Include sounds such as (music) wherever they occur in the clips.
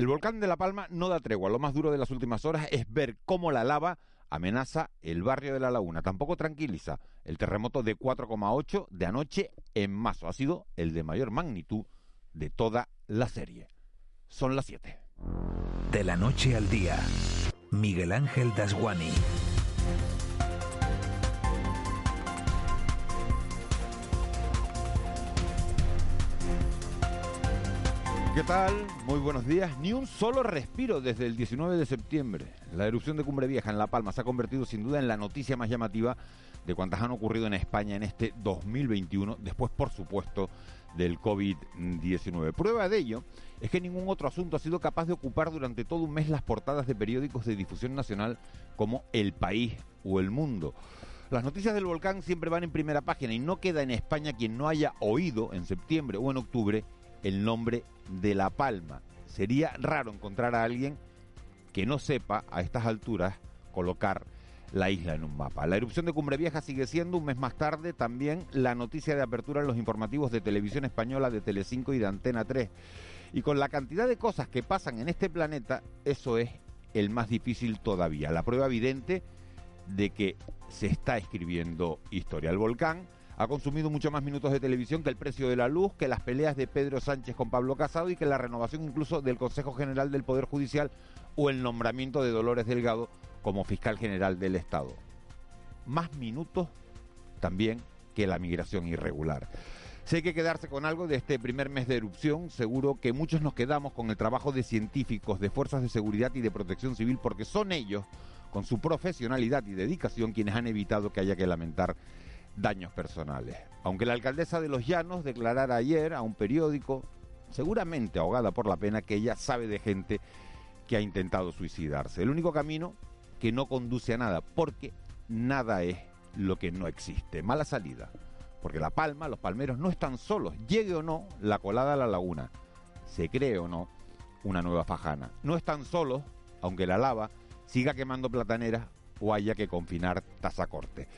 El volcán de La Palma no da tregua. Lo más duro de las últimas horas es ver cómo la lava amenaza el barrio de La Laguna. Tampoco tranquiliza. El terremoto de 4,8 de anoche en Mazo ha sido el de mayor magnitud de toda la serie. Son las 7. De la noche al día, Miguel Ángel Dasguani. ¿Qué tal? Muy buenos días. Ni un solo respiro desde el 19 de septiembre. La erupción de Cumbre Vieja en La Palma se ha convertido sin duda en la noticia más llamativa de cuantas han ocurrido en España en este 2021, después por supuesto del COVID-19. Prueba de ello es que ningún otro asunto ha sido capaz de ocupar durante todo un mes las portadas de periódicos de difusión nacional como El País o El Mundo. Las noticias del volcán siempre van en primera página y no queda en España quien no haya oído en septiembre o en octubre el nombre de La Palma. Sería raro encontrar a alguien que no sepa a estas alturas colocar la isla en un mapa. La erupción de Cumbre Vieja sigue siendo un mes más tarde también la noticia de apertura en los informativos de televisión española de Telecinco y de Antena 3. Y con la cantidad de cosas que pasan en este planeta, eso es el más difícil todavía. La prueba evidente de que se está escribiendo historia. El volcán ha consumido mucho más minutos de televisión que el precio de la luz, que las peleas de Pedro Sánchez con Pablo Casado y que la renovación incluso del Consejo General del Poder Judicial o el nombramiento de Dolores Delgado como fiscal general del Estado. Más minutos también que la migración irregular. Si hay que quedarse con algo de este primer mes de erupción, seguro que muchos nos quedamos con el trabajo de científicos, de fuerzas de seguridad y de protección civil, porque son ellos, con su profesionalidad y dedicación, quienes han evitado que haya que lamentar daños personales. Aunque la alcaldesa de Los Llanos declarara ayer a un periódico, seguramente ahogada por la pena, que ella sabe de gente que ha intentado suicidarse. El único camino que no conduce a nada, porque nada es lo que no existe. Mala salida. Porque La Palma, los palmeros no están solos, llegue o no la colada a la laguna, se cree o no una nueva fajana. No están solos, aunque la lava siga quemando plataneras o haya que confinar tasacorte.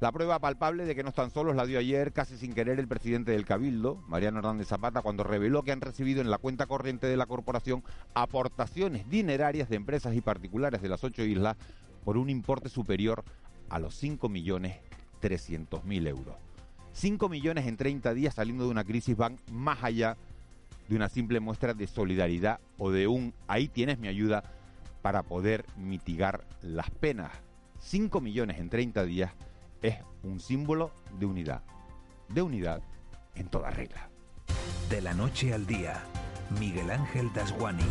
La prueba palpable de que no están solos la dio ayer, casi sin querer, el presidente del Cabildo, Mariano Hernández Zapata, cuando reveló que han recibido en la cuenta corriente de la corporación aportaciones dinerarias de empresas y particulares de las ocho islas por un importe superior a los 5 millones 300 mil euros. 5 millones en 30 días saliendo de una crisis van más allá de una simple muestra de solidaridad o de un ahí tienes mi ayuda para poder mitigar las penas. 5 millones en 30 días es un símbolo de unidad, de unidad en toda regla. De la noche al día, Miguel Ángel Dasguani.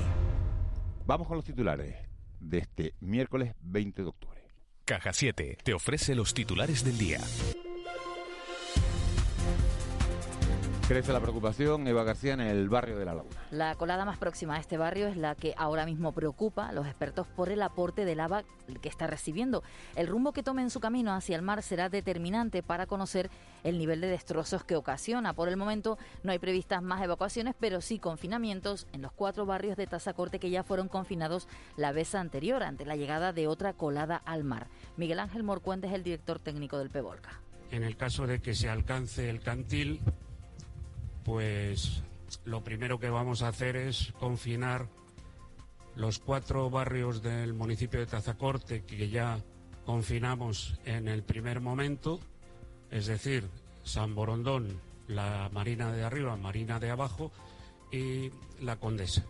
Vamos con los titulares de este miércoles 20 de octubre. Caja 7 te ofrece los titulares del día. Crece la preocupación, Eva García, en el barrio de La Laguna. La colada más próxima a este barrio es la que ahora mismo preocupa a los expertos por el aporte de lava que está recibiendo. El rumbo que tome en su camino hacia el mar será determinante para conocer el nivel de destrozos que ocasiona. Por el momento no hay previstas más evacuaciones, pero sí confinamientos en los cuatro barrios de Tazacorte que ya fueron confinados la vez anterior ante la llegada de otra colada al mar. Miguel Ángel Morcuente es el director técnico del PEVOLCA. En el caso de que se alcance el cantil, pues lo primero que vamos a hacer es confinar los cuatro barrios del municipio de Tazacorte que ya confinamos en el primer momento, es decir, San Borondón, la Marina de arriba, Marina de abajo y la Condesa.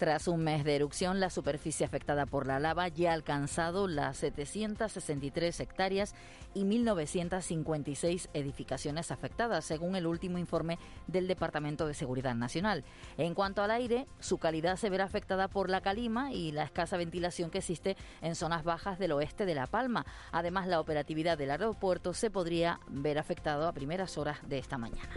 Tras un mes de erupción, la superficie afectada por la lava ya ha alcanzado las 763 hectáreas y 1.956 edificaciones afectadas, según el último informe del Departamento de Seguridad Nacional. En cuanto al aire, su calidad se verá afectada por la calima y la escasa ventilación que existe en zonas bajas del oeste de La Palma. Además, la operatividad del aeropuerto se podría ver afectado a primeras horas de esta mañana.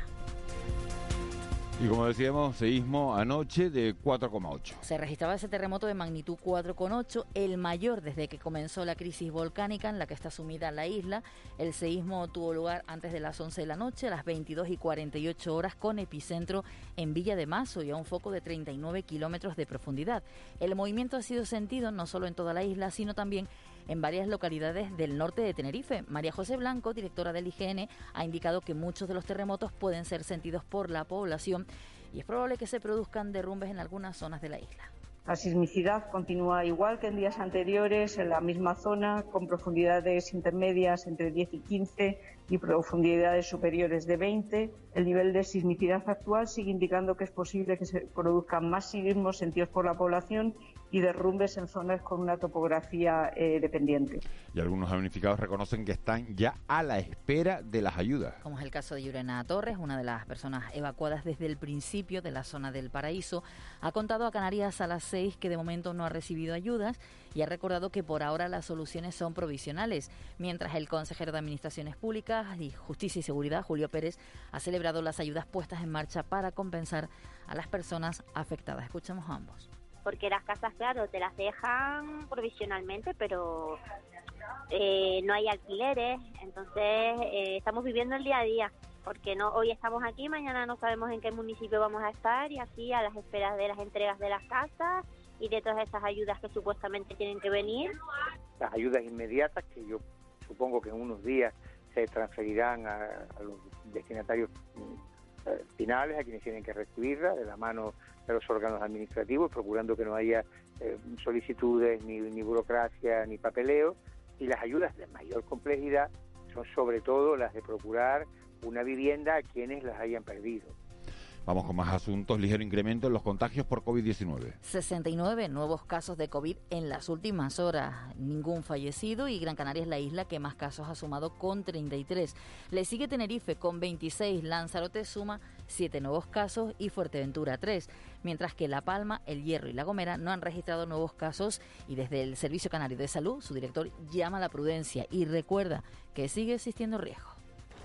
Y como decíamos, seísmo anoche de 4,8. Se registraba ese terremoto de magnitud 4,8, el mayor desde que comenzó la crisis volcánica en la que está sumida la isla. El seísmo tuvo lugar antes de las 11 de la noche, a las 22 y 48 horas, con epicentro en Villa de Mazo y a un foco de 39 kilómetros de profundidad. El movimiento ha sido sentido no solo en toda la isla, sino también en varias localidades del norte de Tenerife. María José Blanco, directora del IGN, ha indicado que muchos de los terremotos pueden ser sentidos por la población y es probable que se produzcan derrumbes en algunas zonas de la isla. La sismicidad continúa igual que en días anteriores en la misma zona, con profundidades intermedias entre 10 y 15 y profundidades superiores de 20. El nivel de sismicidad actual sigue indicando que es posible que se produzcan más sismos sentidos por la población y derrumbes en zonas con una topografía eh, dependiente. Y algunos damnificados reconocen que están ya a la espera de las ayudas. Como es el caso de Yurena Torres, una de las personas evacuadas desde el principio de la zona del paraíso, ha contado a Canarias a las 6 que de momento no ha recibido ayudas y ha recordado que por ahora las soluciones son provisionales, mientras el consejero de Administraciones Públicas y Justicia y Seguridad, Julio Pérez, ha celebrado las ayudas puestas en marcha para compensar a las personas afectadas. Escuchamos a ambos porque las casas, claro, te las dejan provisionalmente, pero eh, no hay alquileres, entonces eh, estamos viviendo el día a día, porque no hoy estamos aquí, mañana no sabemos en qué municipio vamos a estar y así a las esperas de las entregas de las casas y de todas esas ayudas que supuestamente tienen que venir. Las ayudas inmediatas que yo supongo que en unos días se transferirán a, a los destinatarios eh, finales, a quienes tienen que recibirla, de la mano de los órganos administrativos, procurando que no haya eh, solicitudes, ni, ni burocracia, ni papeleo. Y las ayudas de mayor complejidad son sobre todo las de procurar una vivienda a quienes las hayan perdido. Vamos con más asuntos. Ligero incremento en los contagios por COVID-19. 69 nuevos casos de COVID en las últimas horas. Ningún fallecido y Gran Canaria es la isla que más casos ha sumado con 33. Le sigue Tenerife con 26. Lanzarote suma 7 nuevos casos y Fuerteventura 3. Mientras que La Palma, El Hierro y La Gomera no han registrado nuevos casos y desde el Servicio Canario de Salud su director llama a la prudencia y recuerda que sigue existiendo riesgo.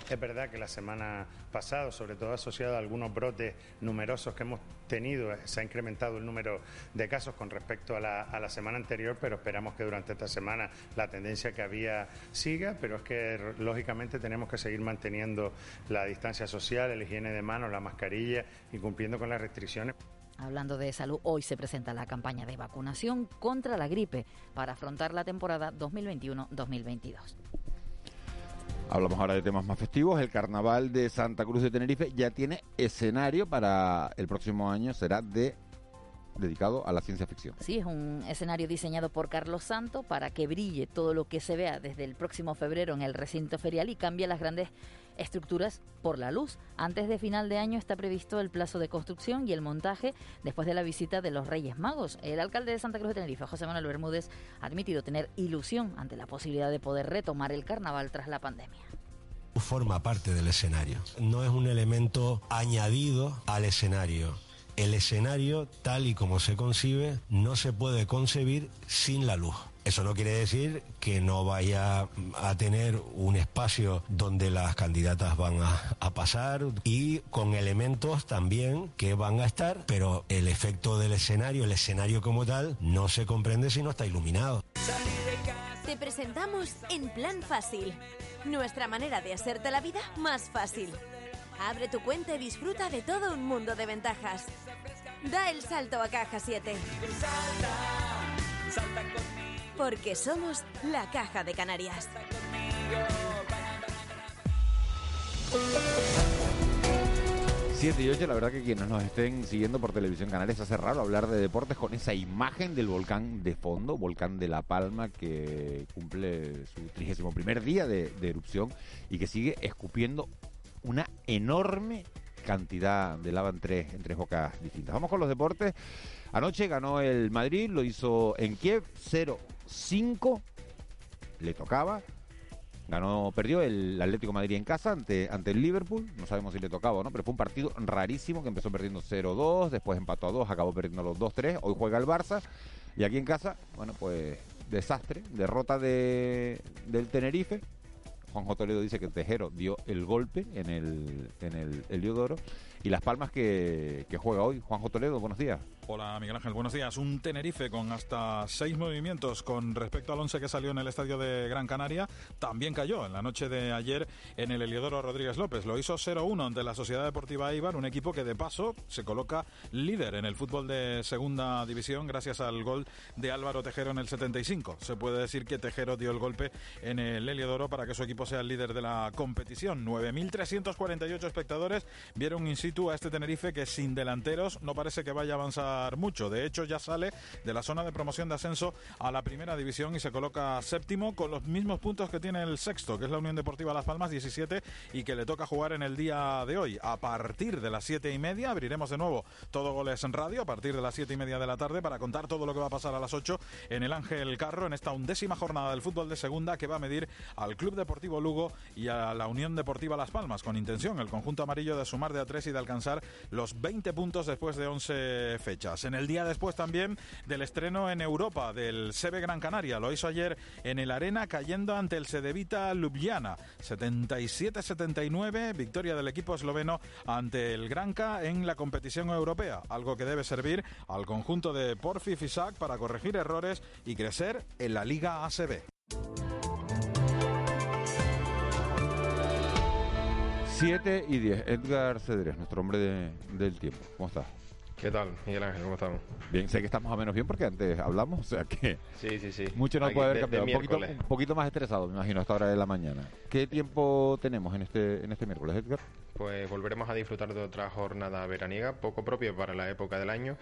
Es verdad que la semana pasada, sobre todo asociado a algunos brotes numerosos que hemos tenido, se ha incrementado el número de casos con respecto a la, semana anterior, pero esperamos que durante esta semana la tendencia que había siga, pero es que lógicamente tenemos que seguir manteniendo la distancia social, la higiene de manos, la mascarilla y cumpliendo con las restricciones. Hablando de salud, hoy se presenta la campaña de vacunación contra la gripe para afrontar la temporada 2021-2022. Hablamos ahora de temas más festivos. El carnaval de Santa Cruz de Tenerife ya tiene escenario para el próximo año. Será de dedicado a la ciencia ficción. Sí, es un escenario diseñado por Carlos Santo para que brille todo lo que se vea desde el próximo febrero en el recinto ferial y cambie las grandes estructuras por la luz. Antes de final de año está previsto el plazo de construcción y el montaje después de la visita de los Reyes Magos. El alcalde de Santa Cruz de Tenerife, José Manuel Bermúdez, ha admitido tener ilusión ante la posibilidad de poder retomar el carnaval tras la pandemia forma parte del escenario. No es un elemento añadido al escenario. El escenario, tal y como se concibe, no se puede concebir sin la luz. Eso no quiere decir que no vaya a tener un espacio donde las candidatas van a, a, pasar y con elementos también que van a estar, pero el efecto del escenario, el escenario como tal, no se comprende si no está iluminado. Te presentamos En Plan Fácil, nuestra manera de hacerte la vida más fácil. Abre tu cuenta y disfruta de todo un mundo de ventajas. Da el salto a Caja 7. Porque somos la Caja de Canarias. Siete y ocho, la verdad que quienes nos estén siguiendo por televisión canales hace raro hablar de deportes con esa imagen del volcán de fondo, volcán de La Palma, que cumple su 31 primer día de erupción y que sigue escupiendo una enorme cantidad de lava en tres, en tres bocas distintas. Vamos con los deportes. Anoche ganó el Madrid, lo hizo en Kiev 0-5, le tocaba. Ganó, perdió el Atlético Madrid en casa ante, ante el Liverpool. No sabemos si le tocaba o no, pero fue un partido rarísimo que empezó perdiendo 0-2, después empató a 2, acabó perdiendo los 2-3. Hoy juega el Barça. Y aquí en casa, bueno, pues desastre, derrota de, del Tenerife. Juanjo Toledo dice que Tejero dio el golpe en el, en el Heliodoro Y Las Palmas que, que juega hoy. Juanjo Toledo, buenos días. Hola Miguel Ángel, buenos días. Un Tenerife con hasta seis movimientos con respecto al once que salió en el estadio de Gran Canaria. También cayó en la noche de ayer en el Heliodoro Rodríguez López. Lo hizo 0-1 ante la Sociedad Deportiva Ibar, un equipo que de paso se coloca líder en el fútbol de segunda división gracias al gol de Álvaro Tejero en el 75. Se puede decir que Tejero dio el golpe en el Heliodoro para que su equipo sea el líder de la competición. 9.348 espectadores vieron in situ a este Tenerife que sin delanteros no parece que vaya a avanzar mucho. De hecho, ya sale de la zona de promoción de ascenso a la primera división y se coloca séptimo con los mismos puntos que tiene el sexto, que es la Unión Deportiva Las Palmas, 17, y que le toca jugar en el día de hoy. A partir de las siete y media abriremos de nuevo todo goles en radio, a partir de las siete y media de la tarde, para contar todo lo que va a pasar a las 8 en el Ángel Carro, en esta undécima jornada del fútbol de segunda que va a medir al Club Deportivo Lugo y a la Unión Deportiva Las Palmas, con intención el conjunto amarillo de sumar de a tres y de alcanzar los 20 puntos después de 11 fechas. En el día después también del estreno en Europa del CB Gran Canaria. Lo hizo ayer en el Arena cayendo ante el Sedevita Ljubljana. 77-79, victoria del equipo esloveno ante el Granca en la competición europea. Algo que debe servir al conjunto de Porfi Fisac para corregir errores y crecer en la Liga ACB. 7 y 10. Edgar Cedrés, nuestro hombre de- del tiempo. ¿Cómo estás? ¿Qué tal, Miguel Ángel? ¿Cómo estamos? Bien, sé que estamos a menos bien porque antes hablamos, o sea que Sí, sí, sí. mucho no Aquí puede de- haber de cambiado. Un poquito, un poquito más estresado, me imagino, a esta hora de la mañana. ¿Qué tiempo tenemos en este, en este miércoles, Edgar? Pues volveremos a disfrutar de otra jornada veraniega, poco propia para la época del año.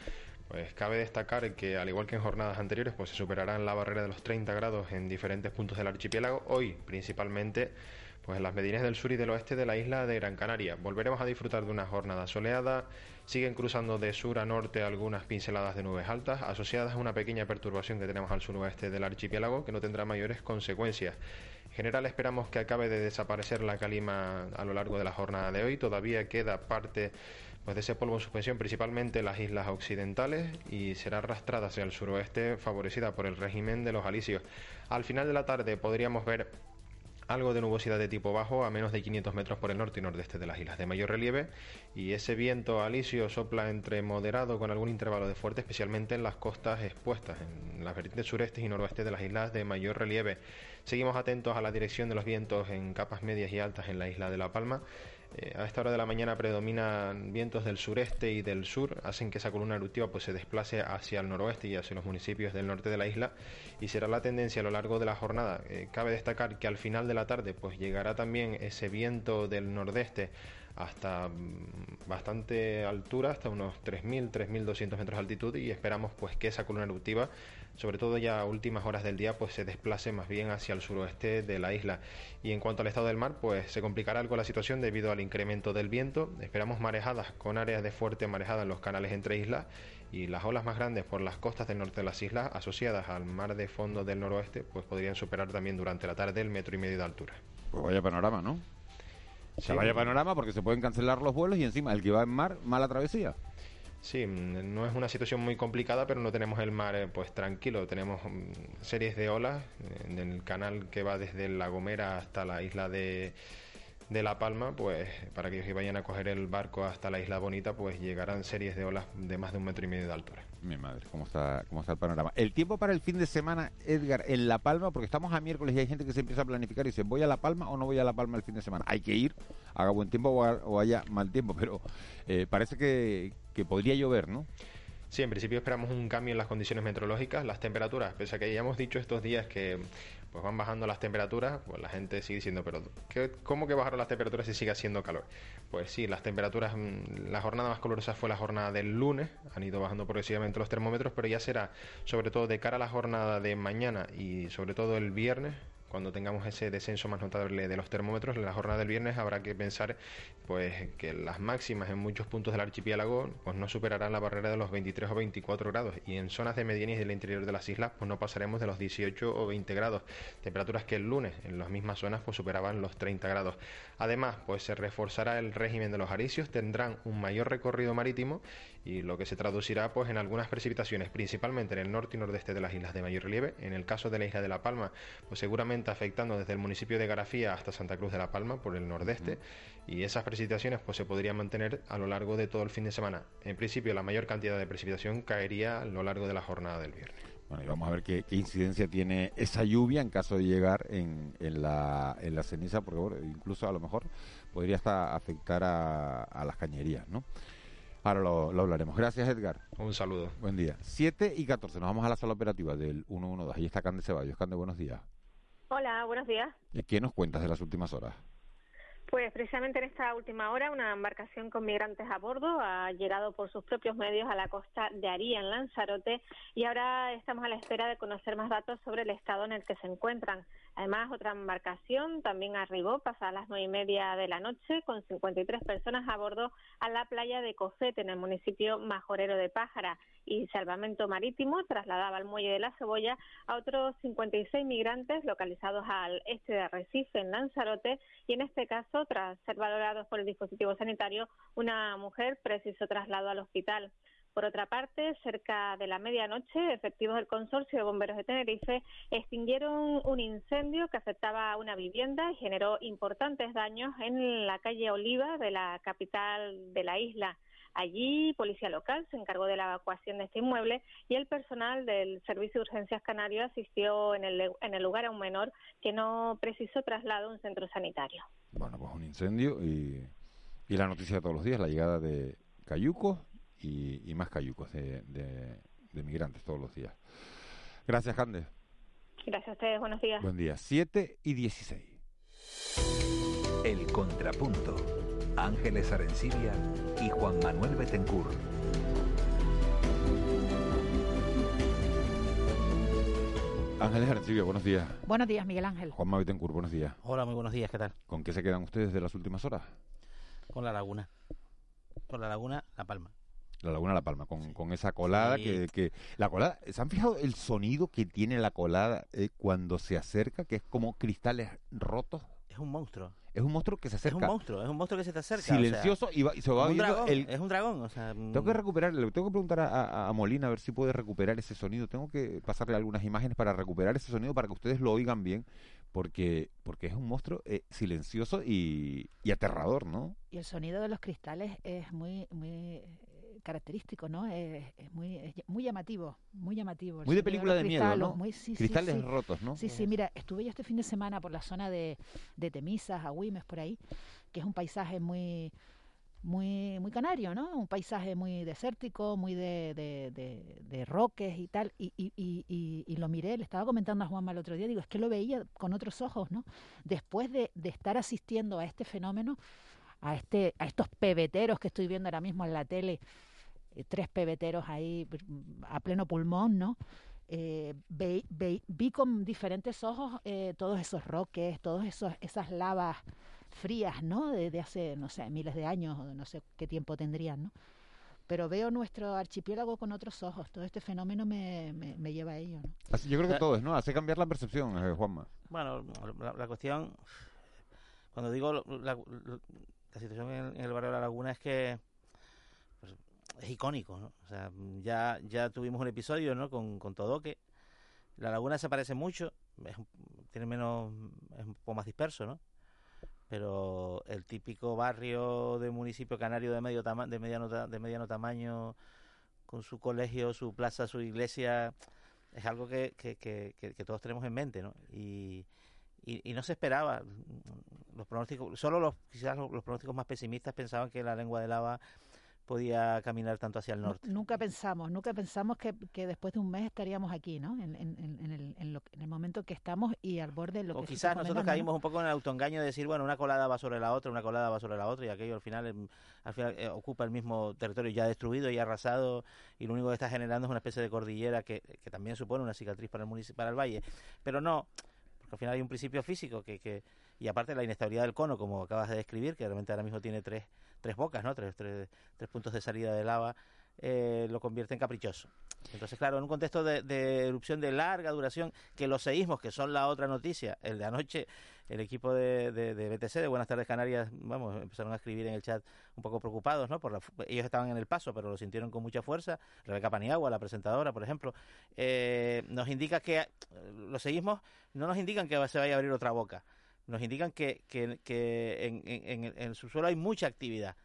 Pues cabe destacar que, al igual que en jornadas anteriores, pues se superarán la barrera de los 30 grados en diferentes puntos del archipiélago. Hoy, principalmente, pues en las medianías del sur y del oeste de la isla de Gran Canaria. Volveremos a disfrutar de una jornada soleada. Siguen cruzando de sur a norte algunas pinceladas de nubes altas, asociadas a una pequeña perturbación que tenemos al suroeste del archipiélago, que no tendrá mayores consecuencias. En general esperamos que acabe de desaparecer la calima a lo largo de la jornada de hoy. Todavía queda parte pues, de ese polvo en suspensión, principalmente en las islas occidentales, y será arrastrada hacia el suroeste, favorecida por el régimen de los alisios. Al final de la tarde podríamos ver algo de nubosidad de tipo bajo a menos de 500 metros por el norte y nordeste de las islas de mayor relieve. Y ese viento alisio sopla entre moderado con algún intervalo de fuerte especialmente en las costas expuestas en las vertientes sureste y noroeste de las islas de mayor relieve. Seguimos atentos a la dirección de los vientos en capas medias y altas en la isla de La Palma eh, a esta hora de la mañana predominan vientos del sureste y del sur, hacen que esa columna eruptiva pues, se desplace hacia el noroeste y hacia los municipios del norte de la isla y será la tendencia a lo largo de la jornada. Eh, cabe destacar que al final de la tarde pues, llegará también ese viento del nordeste hasta mm, bastante altura, hasta unos 3.000, 3.200 metros de altitud y esperamos pues que esa columna eruptiva, sobre todo ya a últimas horas del día, pues se desplace más bien hacia el suroeste de la isla. Y en cuanto al estado del mar, pues se complicará algo la situación debido al incremento del viento. Esperamos marejadas con áreas de fuerte marejada en los canales entre islas y las olas más grandes por las costas del norte de las islas asociadas al mar de fondo del noroeste, pues podrían superar también durante la tarde el metro y medio de altura. Pues vaya panorama, ¿no? Sí. vaya panorama porque se pueden cancelar los vuelos y encima el que va en mar, mala travesía. Sí, mm, no es una situación muy complicada, pero no tenemos el mar eh, pues tranquilo. Tenemos mm, series de olas eh, en el canal que va desde La Gomera hasta la isla de, de La Palma, pues para que vayan a coger el barco hasta la isla Bonita, pues llegarán series de olas de más de un metro y medio de altura. Mi madre, ¿cómo está, cómo está el panorama? El tiempo para el fin de semana, Edgar, en La Palma, porque estamos a miércoles y hay gente que se empieza a planificar y dice, ¿voy a La Palma o no voy a La Palma el fin de semana? Hay que ir, haga buen tiempo o haya mal tiempo, pero eh, parece que, que podría llover, ¿no? Sí, en principio esperamos un cambio en las condiciones meteorológicas, las temperaturas, pese a que ya hemos dicho estos días que pues van bajando las temperaturas, pues la gente sigue diciendo, pero ¿qué- ¿cómo que bajaron las temperaturas si sigue haciendo calor? Pues sí, las temperaturas, mm, la jornada más calurosa fue la jornada del lunes, han ido bajando progresivamente los termómetros, pero ya será sobre todo de cara a la jornada de mañana y sobre todo el viernes, cuando tengamos ese descenso más notable de los termómetros, en la jornada del viernes habrá que pensar pues que las máximas en muchos puntos del archipiélago pues no superarán la barrera de los 23 o 24 grados y en zonas de medianías del interior de las islas pues no pasaremos de los 18 o 20 grados, temperaturas que el lunes en las mismas zonas pues superaban los 30 grados. Además, pues se reforzará el régimen de los aricios, tendrán un mayor recorrido marítimo y lo que se traducirá pues en algunas precipitaciones, principalmente en el norte y nordeste de las islas de mayor relieve. En el caso de la isla de La Palma, pues seguramente afectando desde el municipio de Garafía hasta Santa Cruz de La Palma por el nordeste y esas precipitaciones pues se podrían mantener a lo largo de todo el fin de semana. En principio la mayor cantidad de precipitación caería a lo largo de la jornada del viernes. Bueno, y vamos a ver qué, qué incidencia tiene esa lluvia en caso de llegar en, en, la, en la ceniza, porque bueno, incluso a lo mejor podría hasta afectar a, a las cañerías, ¿no? Ahora lo, lo hablaremos. Gracias, Edgar. Un saludo. Buen día. 7 y 14. Nos vamos a la sala operativa del 112. Ahí está Cande Ceballos. Cande, buenos días. Hola, buenos días. ¿Qué nos cuentas de las últimas horas? Pues precisamente en esta última hora una embarcación con migrantes a bordo ha llegado por sus propios medios a la costa de Aría, en Lanzarote, y ahora estamos a la espera de conocer más datos sobre el estado en el que se encuentran. Además, otra embarcación también arribó pasadas las nueve y media de la noche con 53 personas a bordo a la playa de Cofete, en el municipio majorero de Pájara, y Salvamento Marítimo trasladaba al muelle de la Cebolla a otros 56 migrantes localizados al este de Arrecife, en Lanzarote, y en este caso tras ser valorados por el dispositivo sanitario, una mujer precisó traslado al hospital. Por otra parte, cerca de la medianoche, efectivos del Consorcio de Bomberos de Tenerife extinguieron un incendio que afectaba a una vivienda y generó importantes daños en la calle Oliva de la capital de la isla. Allí, Policía Local se encargó de la evacuación de este inmueble y el personal del Servicio de Urgencias Canario asistió en el, en el lugar a un menor que no precisó traslado a un centro sanitario. Bueno, pues un incendio y, y la noticia de todos los días, la llegada de cayucos y, y más cayucos de, de, de, migrantes todos los días. Gracias, Cande. Gracias a ustedes, buenos días. Buen día, 7 y 16. El Contrapunto. Ángeles Arencibia y Juan Manuel Betencur. Ángeles Arencibia, buenos días. Buenos días, Miguel Ángel. Juan Manuel Betancourt, buenos días. Hola, muy buenos días, ¿qué tal? ¿Con qué se quedan ustedes de las últimas horas? Con la laguna. Con la laguna La Palma. La Laguna La Palma, con, sí. con esa colada sí. que, que... La colada, ¿se han fijado el sonido que tiene la colada eh, cuando se acerca? Que es como cristales rotos. Es un monstruo. Es un monstruo que se acerca. Es un monstruo, es un monstruo que se te acerca. Silencioso o sea, y, va, y, se va un dragón, el... Es un dragón, o sea... Tengo que recuperar, le tengo que preguntar a, a, a, Molina a ver si puede recuperar ese sonido. Tengo que pasarle algunas imágenes para recuperar ese sonido para que ustedes lo oigan bien. Porque, porque es un monstruo eh, silencioso y, y, aterrador, ¿no? Y el sonido de los cristales es muy, muy característico, ¿no? Es, es, muy, es muy llamativo, muy llamativo. Muy de película de, de miedo, ¿no? Muy, sí, Cristales sí, sí. rotos, ¿no? Sí, sí, mira, estuve yo este fin de semana por la zona de, de Temisas, Agüimes, por ahí, que es un paisaje muy muy muy canario, ¿no? Un paisaje muy desértico, muy de, de, de, de roques y tal. Y, y, y, y, lo miré, le estaba comentando a Juanma el otro día, digo, es que lo veía con otros ojos, ¿no? Después de, de estar asistiendo a este fenómeno, a, este, a estos pebeteros que estoy viendo ahora mismo en la tele, tres pebeteros ahí a pleno pulmón, ¿no? Eh, ve, ve, vi con diferentes ojos eh, todos esos roques, todas esas lavas frías, ¿no? De, de, hace, no sé, miles de años, no sé qué tiempo tendrían, ¿no? Pero veo nuestro archipiélago con otros ojos. Todo este fenómeno me, me, me lleva a ello, ¿no? Así, yo creo que todo es, ¿no? Hace cambiar la percepción, eh, Juanma. Bueno, la, la, cuestión, cuando digo la, la situación en, en, el barrio de la Laguna es que es icónico, ¿no? O sea, ya, ya tuvimos un episodio, ¿no? Con, con Todoque. La Laguna se parece mucho, es, tiene menos, es un poco más disperso, ¿no? pero el típico barrio de municipio canario de medio tama de mediano de mediano tamaño con su colegio, su plaza, su iglesia es algo que, que, que, que todos tenemos en mente, ¿no? Y, y, y, no se esperaba los pronósticos, solo los quizás los pronósticos más pesimistas pensaban que la lengua de lava podía caminar tanto hacia el norte. Nunca pensamos, nunca pensamos que, que después de un mes estaríamos aquí, ¿no? En, en, en, el, en, lo, en el momento que estamos y al borde de lo o que quizás nosotros caímos un poco en el autoengaño de decir, bueno, una colada va sobre la otra, una colada va sobre la otra y aquello al final, em, al final eh, ocupa el mismo territorio ya destruido y arrasado y lo único que está generando es una especie de cordillera que, que también supone una cicatriz para el municipio, para el valle. Pero no, porque al final hay un principio físico que, que y aparte la inestabilidad del cono, como acabas de describir, que realmente ahora mismo tiene tres tres bocas, ¿no? Tres, tres, tres puntos de salida de lava, eh, lo convierte en caprichoso. Entonces, claro, en un contexto de, de erupción de larga duración, que los seísmos, que son la otra noticia, el de anoche, el equipo de, de, de BTC, de Buenas tardes Canarias, vamos, empezaron a escribir en el chat un poco preocupados, ¿no? Por la, ellos estaban en el paso, pero lo sintieron con mucha fuerza. Rebeca Paniagua, la presentadora, por ejemplo, eh, nos indica que eh, los seísmos no nos indican que se vaya a abrir otra boca, nos indican que, que, que en, en, en el subsuelo hay mucha actividad.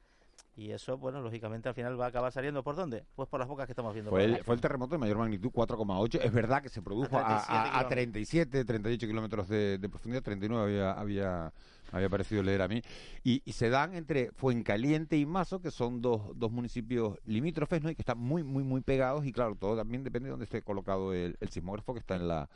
Y eso, bueno, lógicamente al final va a acabar saliendo por dónde? Pues por las bocas que estamos viendo. Fue el, fue el terremoto de mayor magnitud 4,8. Es verdad que se produjo a, a- a 37, 38 kilómetros de, de profundidad, 39 había, había, había parecido leer a mí. Y, y se dan entre Fuencaliente y Mazo, que son dos, dos municipios limítrofes, ¿no? Y que están muy, muy, muy pegados. Y claro, todo también depende de dónde esté colocado el, el sismógrafo, que está en la,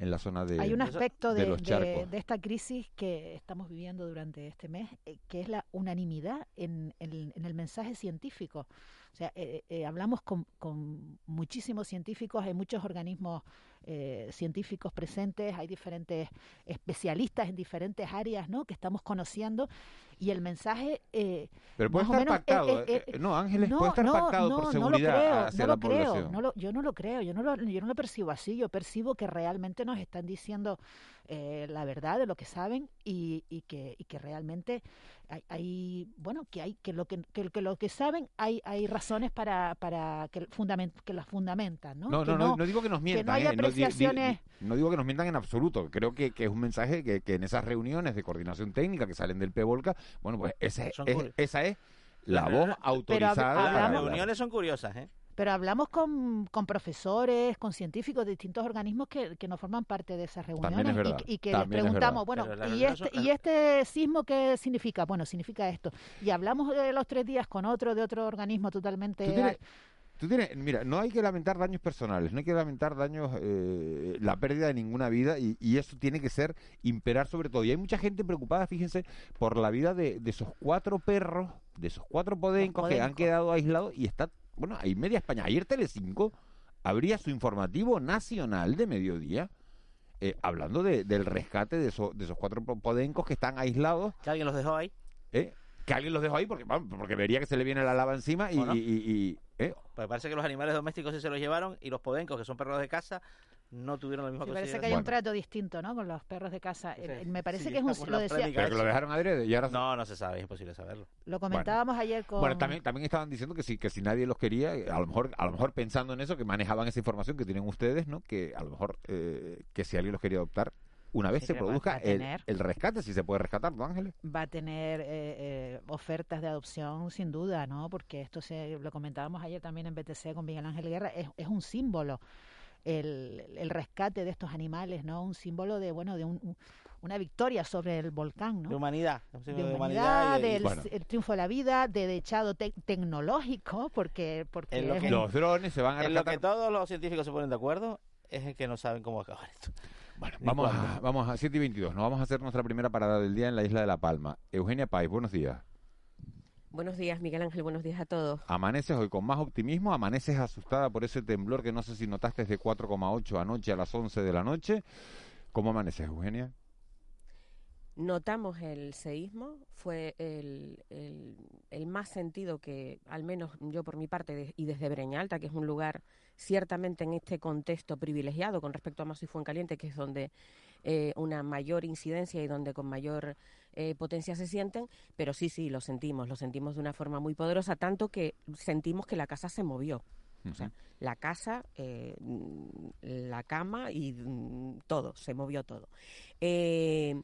en la zona de, Hay un aspecto de de, los de- charcos. de esta crisis que estamos viviendo durante este mes, eh, que es la unanimidad en, en- en el mensaje científico. O sea, eh, eh, hablamos con, con muchísimos científicos, hay muchos organismos eh, científicos presentes, hay diferentes especialistas en diferentes áreas ¿no? que estamos conociendo y el mensaje... eh, Pero puede estar pactado, eh, eh, eh, no, Ángeles, no, puede estar no, pactado no, por no lo seguridad creo, hacia no la lo creo, población. no lo- yo no lo creo, yo no lo, yo no lo percibo así, yo percibo que realmente nos están diciendo eh, la verdad de lo que saben y, y que, y que realmente hay, hay, bueno, que hay que lo que, que, que lo que saben hay, hay razones para, para que, fundament, que las fundamentan, ¿no? No, Que no, no, no digo que nos mientan. no eh, no apreciaciones digo que nos mientan en absoluto. Creo que, que es un mensaje que, que en esas reuniones de coordinación técnica que salen del PEVOLCA, bueno, pues Son es- esa es la voz pero autorizada. Las reuniones son curiosas, ¿eh? Pero hablamos con, con profesores, con científicos de distintos organismos que, que no forman parte de esas reuniones es y verdad, que- y, que les preguntamos, bueno, ¿y este, son- ¿y este sismo qué significa? Bueno, significa esto. Y hablamos de los tres días con otro, de otro organismo totalmente... Tú tienes, tú tienes- mira, no hay que lamentar daños personales, no hay que lamentar daños, eh, la pérdida de ninguna vida y, y eso tiene que ser imperar sobre todo. Y hay mucha gente preocupada, fíjense, por la vida de, de esos cuatro perros, de esos cuatro podencos que han podencos. quedado aislados y está, bueno, hay media España. Ayer Telecinco abría su informativo nacional de mediodía. eh, hablando de- del rescate de, esos de esos cuatro po- podencos que están aislados. Que alguien los dejó ahí. ¿eh? Que alguien los dejó ahí porque, porque vería que se le viene la lava encima y, ¿O no? y- y- y, ¿eh? Pues parece que los animales domésticos sí se los llevaron y los podencos, que son perros de casa, no tuvieron la misma Sí, parece que hay un trato distinto, ¿no? Con los perros de casa. Eh, Me parece Sí, que es un... Lo, decía, prédica Pero que lo dejaron adrede y ahora... No, no se sabe, es imposible saberlo. lo comentábamos ayer con... Bueno, también, también estaban diciendo que si, que si nadie los quería, a lo mejor a lo mejor pensando en eso, que manejaban esa información que tienen ustedes, ¿no? Que a lo mejor eh, que si alguien los quería adoptar, una vez Sí, se produzca el, el rescate, si se puede rescatar, ¿no, Ángeles? va a tener eh, eh, ofertas de adopción sin duda, ¿no? Porque esto se lo comentábamos ayer también en BTC con Miguel Ángel Guerra, es, es un símbolo el, el rescate de estos animales, ¿no? Un símbolo de bueno de un- un- una victoria sobre el volcán, ¿no? De humanidad. de humanidad, y del Bueno, el triunfo de la vida, de dechado tec- tecnológico, porque porque en lo es que- un- Los drones se van a en lo que todos los científicos se ponen de acuerdo es en que no saben cómo acabar esto. Bueno, vamos a, vamos a 7 y 22. Nos vamos a hacer nuestra primera parada del día en la isla de La Palma. Eugenia Pais, buenos días. Buenos días, Miguel Ángel. Buenos días a todos. ¿Amaneces hoy con más optimismo? ¿Amaneces asustada por ese temblor que no sé si notaste de 4,8 anoche a las 11 de la noche? ¿Cómo amaneces, Eugenia? Notamos el seísmo, fue el, el- el más sentido que, al menos yo por mi parte, de- y desde Breñalta, que es un lugar ciertamente en este contexto privilegiado con respecto a Mazo y Fuencaliente, que es donde eh, una mayor incidencia y donde con mayor eh, potencia se sienten, pero sí, sí, lo sentimos, lo sentimos de una forma muy poderosa, tanto que sentimos que la casa se movió. O sea, la casa, eh, la cama y mm, todo, se movió todo. Eh,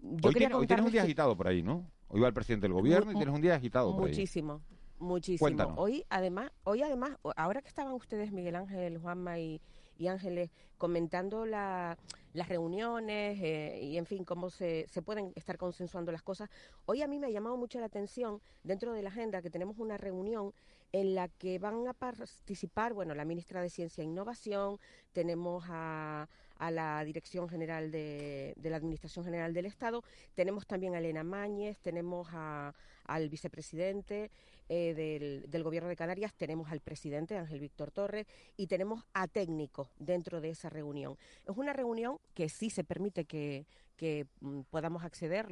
yo Hoy, tiene- hoy tienes un día que- agitado por ahí, ¿no? Hoy va el presidente del gobierno y tienes un día agitado por ahí. Muchísimo, muchísimo. Cuéntanos. Hoy además, hoy además, ahora que estaban ustedes, Miguel Ángel, Juanma y, y Ángeles, comentando la- las reuniones eh, y en fin, cómo se, se pueden estar consensuando las cosas, hoy a mí me ha llamado mucho la atención dentro de la agenda que tenemos una reunión en la que van a participar, bueno, la ministra de Ciencia e Innovación, tenemos a, a la Dirección General de, de la Administración General del Estado, tenemos también a Elena Mañez, tenemos a- al vicepresidente eh, del, Gobierno de Canarias, tenemos al presidente Ángel Víctor Torres y tenemos a técnicos dentro de esa reunión. Es una reunión que sí se permite que, que, mm, podamos acceder,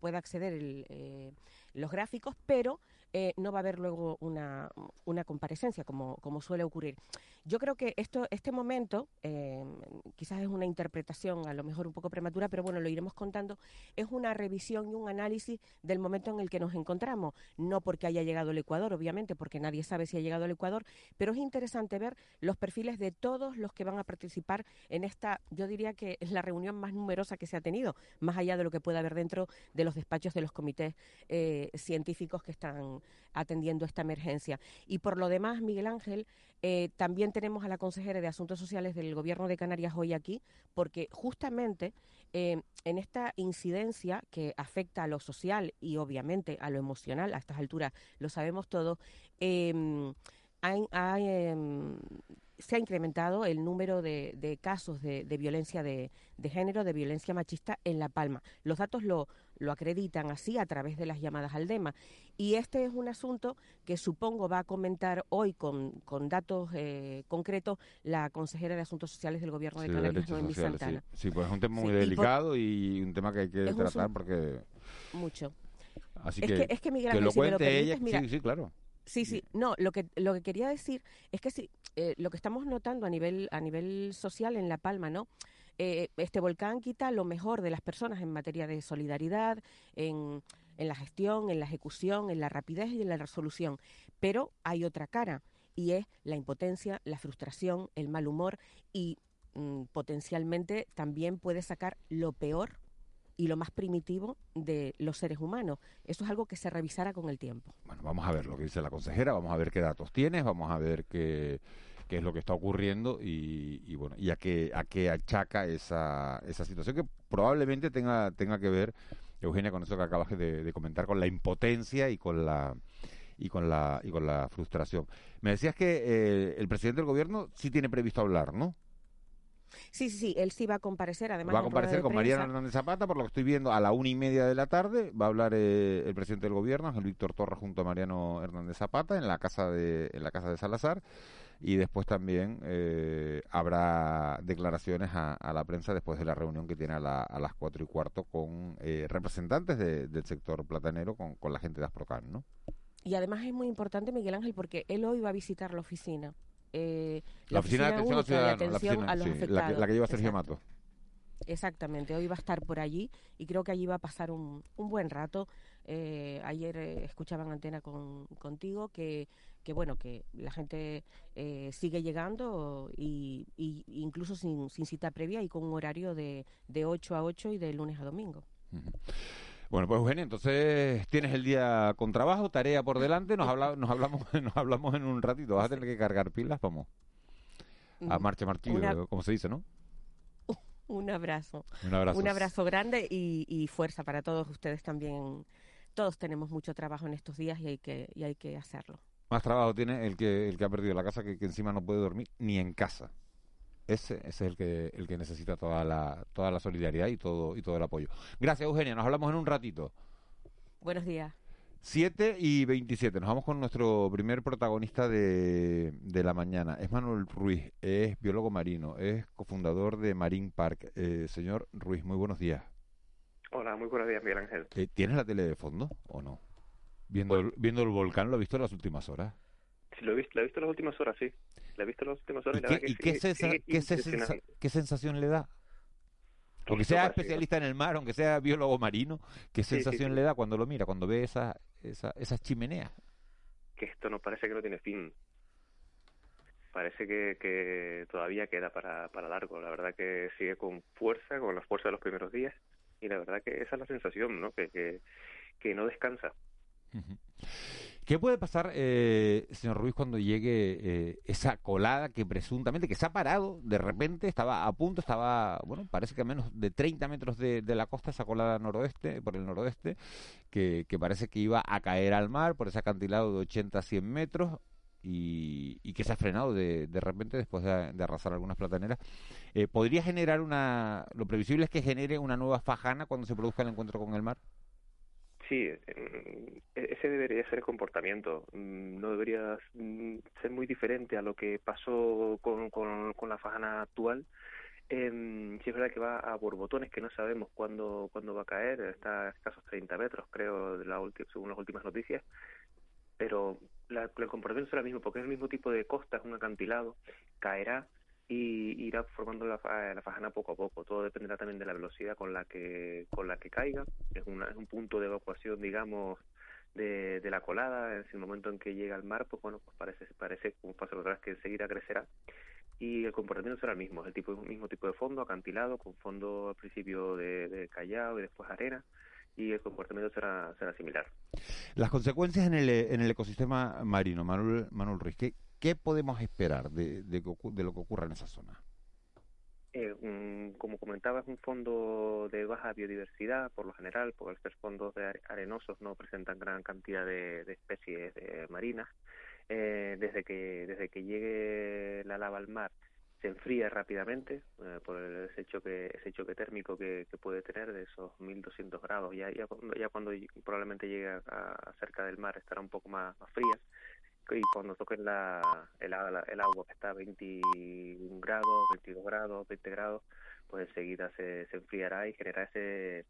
pueda acceder el, eh, los gráficos, pero eh, no va a haber luego una, una comparecencia, como, como suele ocurrir. Yo creo que esto, este momento, eh, quizás es una interpretación a lo mejor un poco prematura, pero bueno, lo iremos contando, es una revisión y un análisis del momento en el que nos encontramos. No porque haya llegado el Ecuador, obviamente, porque nadie sabe si ha llegado el Ecuador, pero es interesante ver los perfiles de todos los que van a participar en esta, yo diría que es la reunión más numerosa que se ha tenido, más allá de lo que pueda haber dentro de los despachos de los comités eh, científicos que están atendiendo esta emergencia. Y por lo demás, Miguel Ángel, eh, también tenemos a la consejera de Asuntos Sociales del Gobierno de Canarias hoy aquí, porque justamente eh, en esta incidencia que afecta a lo social y obviamente a lo emocional, a estas alturas lo sabemos todos, em, em, se ha incrementado el número de, casos de, violencia de, género, de violencia machista en La Palma. Los datos lo, lo acreditan así a través de las llamadas al DEMA. Y este es un asunto que supongo va a comentar hoy con, con datos eh, concretos la consejera de Asuntos Sociales del Gobierno de Canarias, Noemí Santana. Sí. pues es un tema muy delicado y, un tema que hay que tratar porque... Mucho. Así que, es que, Miguel lo cuente ella, sí, sí, claro. Sí, sí, no, lo que, lo que quería decir es que sí, eh, lo que estamos notando a nivel, a nivel social en La Palma, ¿no? Eh, este volcán quita lo mejor de las personas en materia de solidaridad, en, en la gestión, en la ejecución, en la rapidez y en la resolución. Pero hay otra cara y es la impotencia, la frustración, el mal humor y mm, potencialmente también puede sacar lo peor y lo más primitivo de los seres humanos. Eso es algo que se revisará con el tiempo. Bueno, vamos a ver lo que dice la consejera, vamos a ver qué datos tienes, vamos a ver qué, qué es lo que está ocurriendo y, bueno, y a qué, a qué achaca esa, esa situación que probablemente tenga, tenga que ver, Eugenia, con eso que acabas de, comentar, con la impotencia y con la y con la y con la frustración. Me decías que eh, el presidente del gobierno sí tiene previsto hablar, ¿no? Sí, sí, sí, él sí va a comparecer, además. Va a comparecer con Mariano Hernández Zapata, por lo que estoy viendo, a la una y media de la tarde. Va a hablar eh, el presidente del gobierno, Ángel Víctor Torres, junto a Mariano Hernández Zapata, en la casa de, en la casa de Salazar. Y después también eh, habrá declaraciones a, la prensa después de la reunión que tiene a, las cuatro y cuarto con eh, representantes del sector platanero, con, con la gente de Asprocan, ¿no? Y además es muy importante, Miguel Ángel, porque él hoy va a visitar la oficina eh, la, oficina, de atención, a los afectados. La que, lleva Sergio Mato. Exactamente, hoy va a estar por allí y creo que allí va a pasar un, un buen rato. Eh, ayer eh, escuchaban antena con, contigo que, que bueno que la gente eh, sigue llegando y, incluso sin, sin, cita previa y con un horario de, de 8 a 8 y de lunes a domingo. Bueno, pues Eugenia, entonces tienes el día con trabajo, tarea por delante, nos, nos, hablamos, (laughs) nos hablamos en un ratito, vas a tener que cargar pilas, vamos. A marcha martillo, como se dice, ¿no? (laughs) Un abrazo. Un abrazo. Un abrazo grande y, fuerza para todos ustedes también. Todos tenemos mucho trabajo en estos días y hay que, y hay que hacerlo. Más trabajo tiene el que, el que ha perdido la casa que, que encima no puede dormir ni en casa. Ese, es el que, el que necesita toda la, toda la solidaridad y todo, y todo el apoyo. Gracias, Eugenia. Nos hablamos en un ratito. Buenos días. 7 y 27. Nos vamos con nuestro primer protagonista de, de, la mañana. Es Manuel Ruiz, es biólogo marino, es cofundador de Marine Park. Eh, señor Ruiz, muy buenos días. Hola, muy buenos días, Miguel Ángel. Eh, ¿Tienes la tele de fondo o no? Viendo, viendo el volcán, ¿lo has visto en las últimas horas? Sí, lo he visto, lo he visto en las últimas horas, sí. La he visto en las últimas horas. ¿Y, qué, qué, sensación le da? Aunque sea especialista en el mar, aunque sea biólogo marino, ¿qué sensación le da cuando lo mira, cuando ve esa, esa, esas chimeneas? Que esto no parece que no tiene fin. Parece que, que todavía queda para, para largo. La verdad que sigue con fuerza, con la fuerza de los primeros días. Y la verdad que esa es la sensación, ¿no? Que, que, que no descansa. ¿Qué puede pasar, eh, señor Ruiz, cuando llegue eh, esa colada que presuntamente, que se ha parado, de repente estaba a punto, estaba, bueno, parece que a menos de 30 metros de, la costa, esa colada noroeste, por el noroeste, que, parece que iba a caer al mar por ese acantilado de 80 a 100 metros, y, que se ha frenado de, de repente después de, arrasar algunas plataneras, eh, ¿podría generar una... Lo previsible es que genere una nueva fajana cuando se produzca el encuentro con el mar? Sí, e-, ese debería ser el comportamiento. Mm, no debería mm, ser muy diferente a lo que pasó con, con, la fajana actual. Eh, sí es verdad que va a borbotones que no sabemos cuándo, cuándo va a caer. Está a escasos 30 metros, creo, de la según las últimas noticias. pero la, el comportamiento será el mismo, porque es el mismo tipo de costa, es un acantilado, caerá y irá formando la, la fajana poco a poco. Todo dependerá también de la velocidad con la que con la que caiga. Es, una, es un punto de evacuación, digamos, de, de la colada. En el momento en que llega al mar, pues bueno, pues parece, parece como pasa vez, que enseguida crecerá. Y el comportamiento será el mismo, el tipo, mismo tipo de fondo, acantilado, con fondo al principio de, de callao y después arena y el comportamiento será, será similar. Las consecuencias en el, en el ecosistema marino, Manuel, Manuel Ruiz, ¿qué, qué podemos esperar de, de, de, lo que ocurra en esa zona? Eh, como comentaba, es un fondo de baja biodiversidad por lo general, porque ser fondos de arenosos no presentan gran cantidad de, especies de marinas. Eh, desde que desde que llegue la lava al mar se enfría rápidamente eh, por ese choque ese choque térmico que, puede tener de esos 1200 grados ya ya, ya cuando probablemente llegue a, a, cerca del mar estará un poco más, más fría y cuando toquen la, el, el agua que está a 21 grados 22 grados 20 grados pues enseguida se, se enfriará y generará ese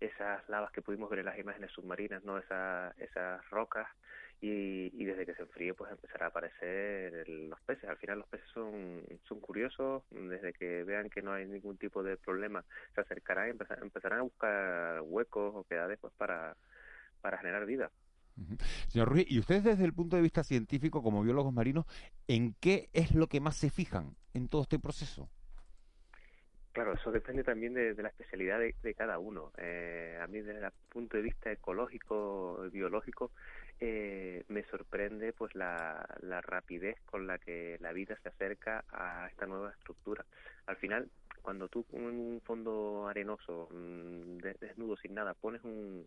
esas lavas que pudimos ver en las imágenes submarinas no Esa, esas rocas y, y, desde que se enfríe pues empezará a aparecer los peces. Al final los peces son, son curiosos, desde que vean que no hay ningún tipo de problema se acercarán y empezar, empezarán a buscar huecos o quedades pues para, para generar vida. Señor Ruiz, ¿y ustedes desde el punto de vista científico, como biólogos marinos, en qué es lo que más se fijan en todo este proceso? Claro, eso depende también de, la especialidad de, cada uno. Eh, a mí desde el punto de vista ecológico, biológico, eh, me sorprende pues la rapidez con la que la vida se acerca a esta nueva estructura. Al final, cuando tú en un fondo arenoso, mm, desnudo, sin nada, pones un,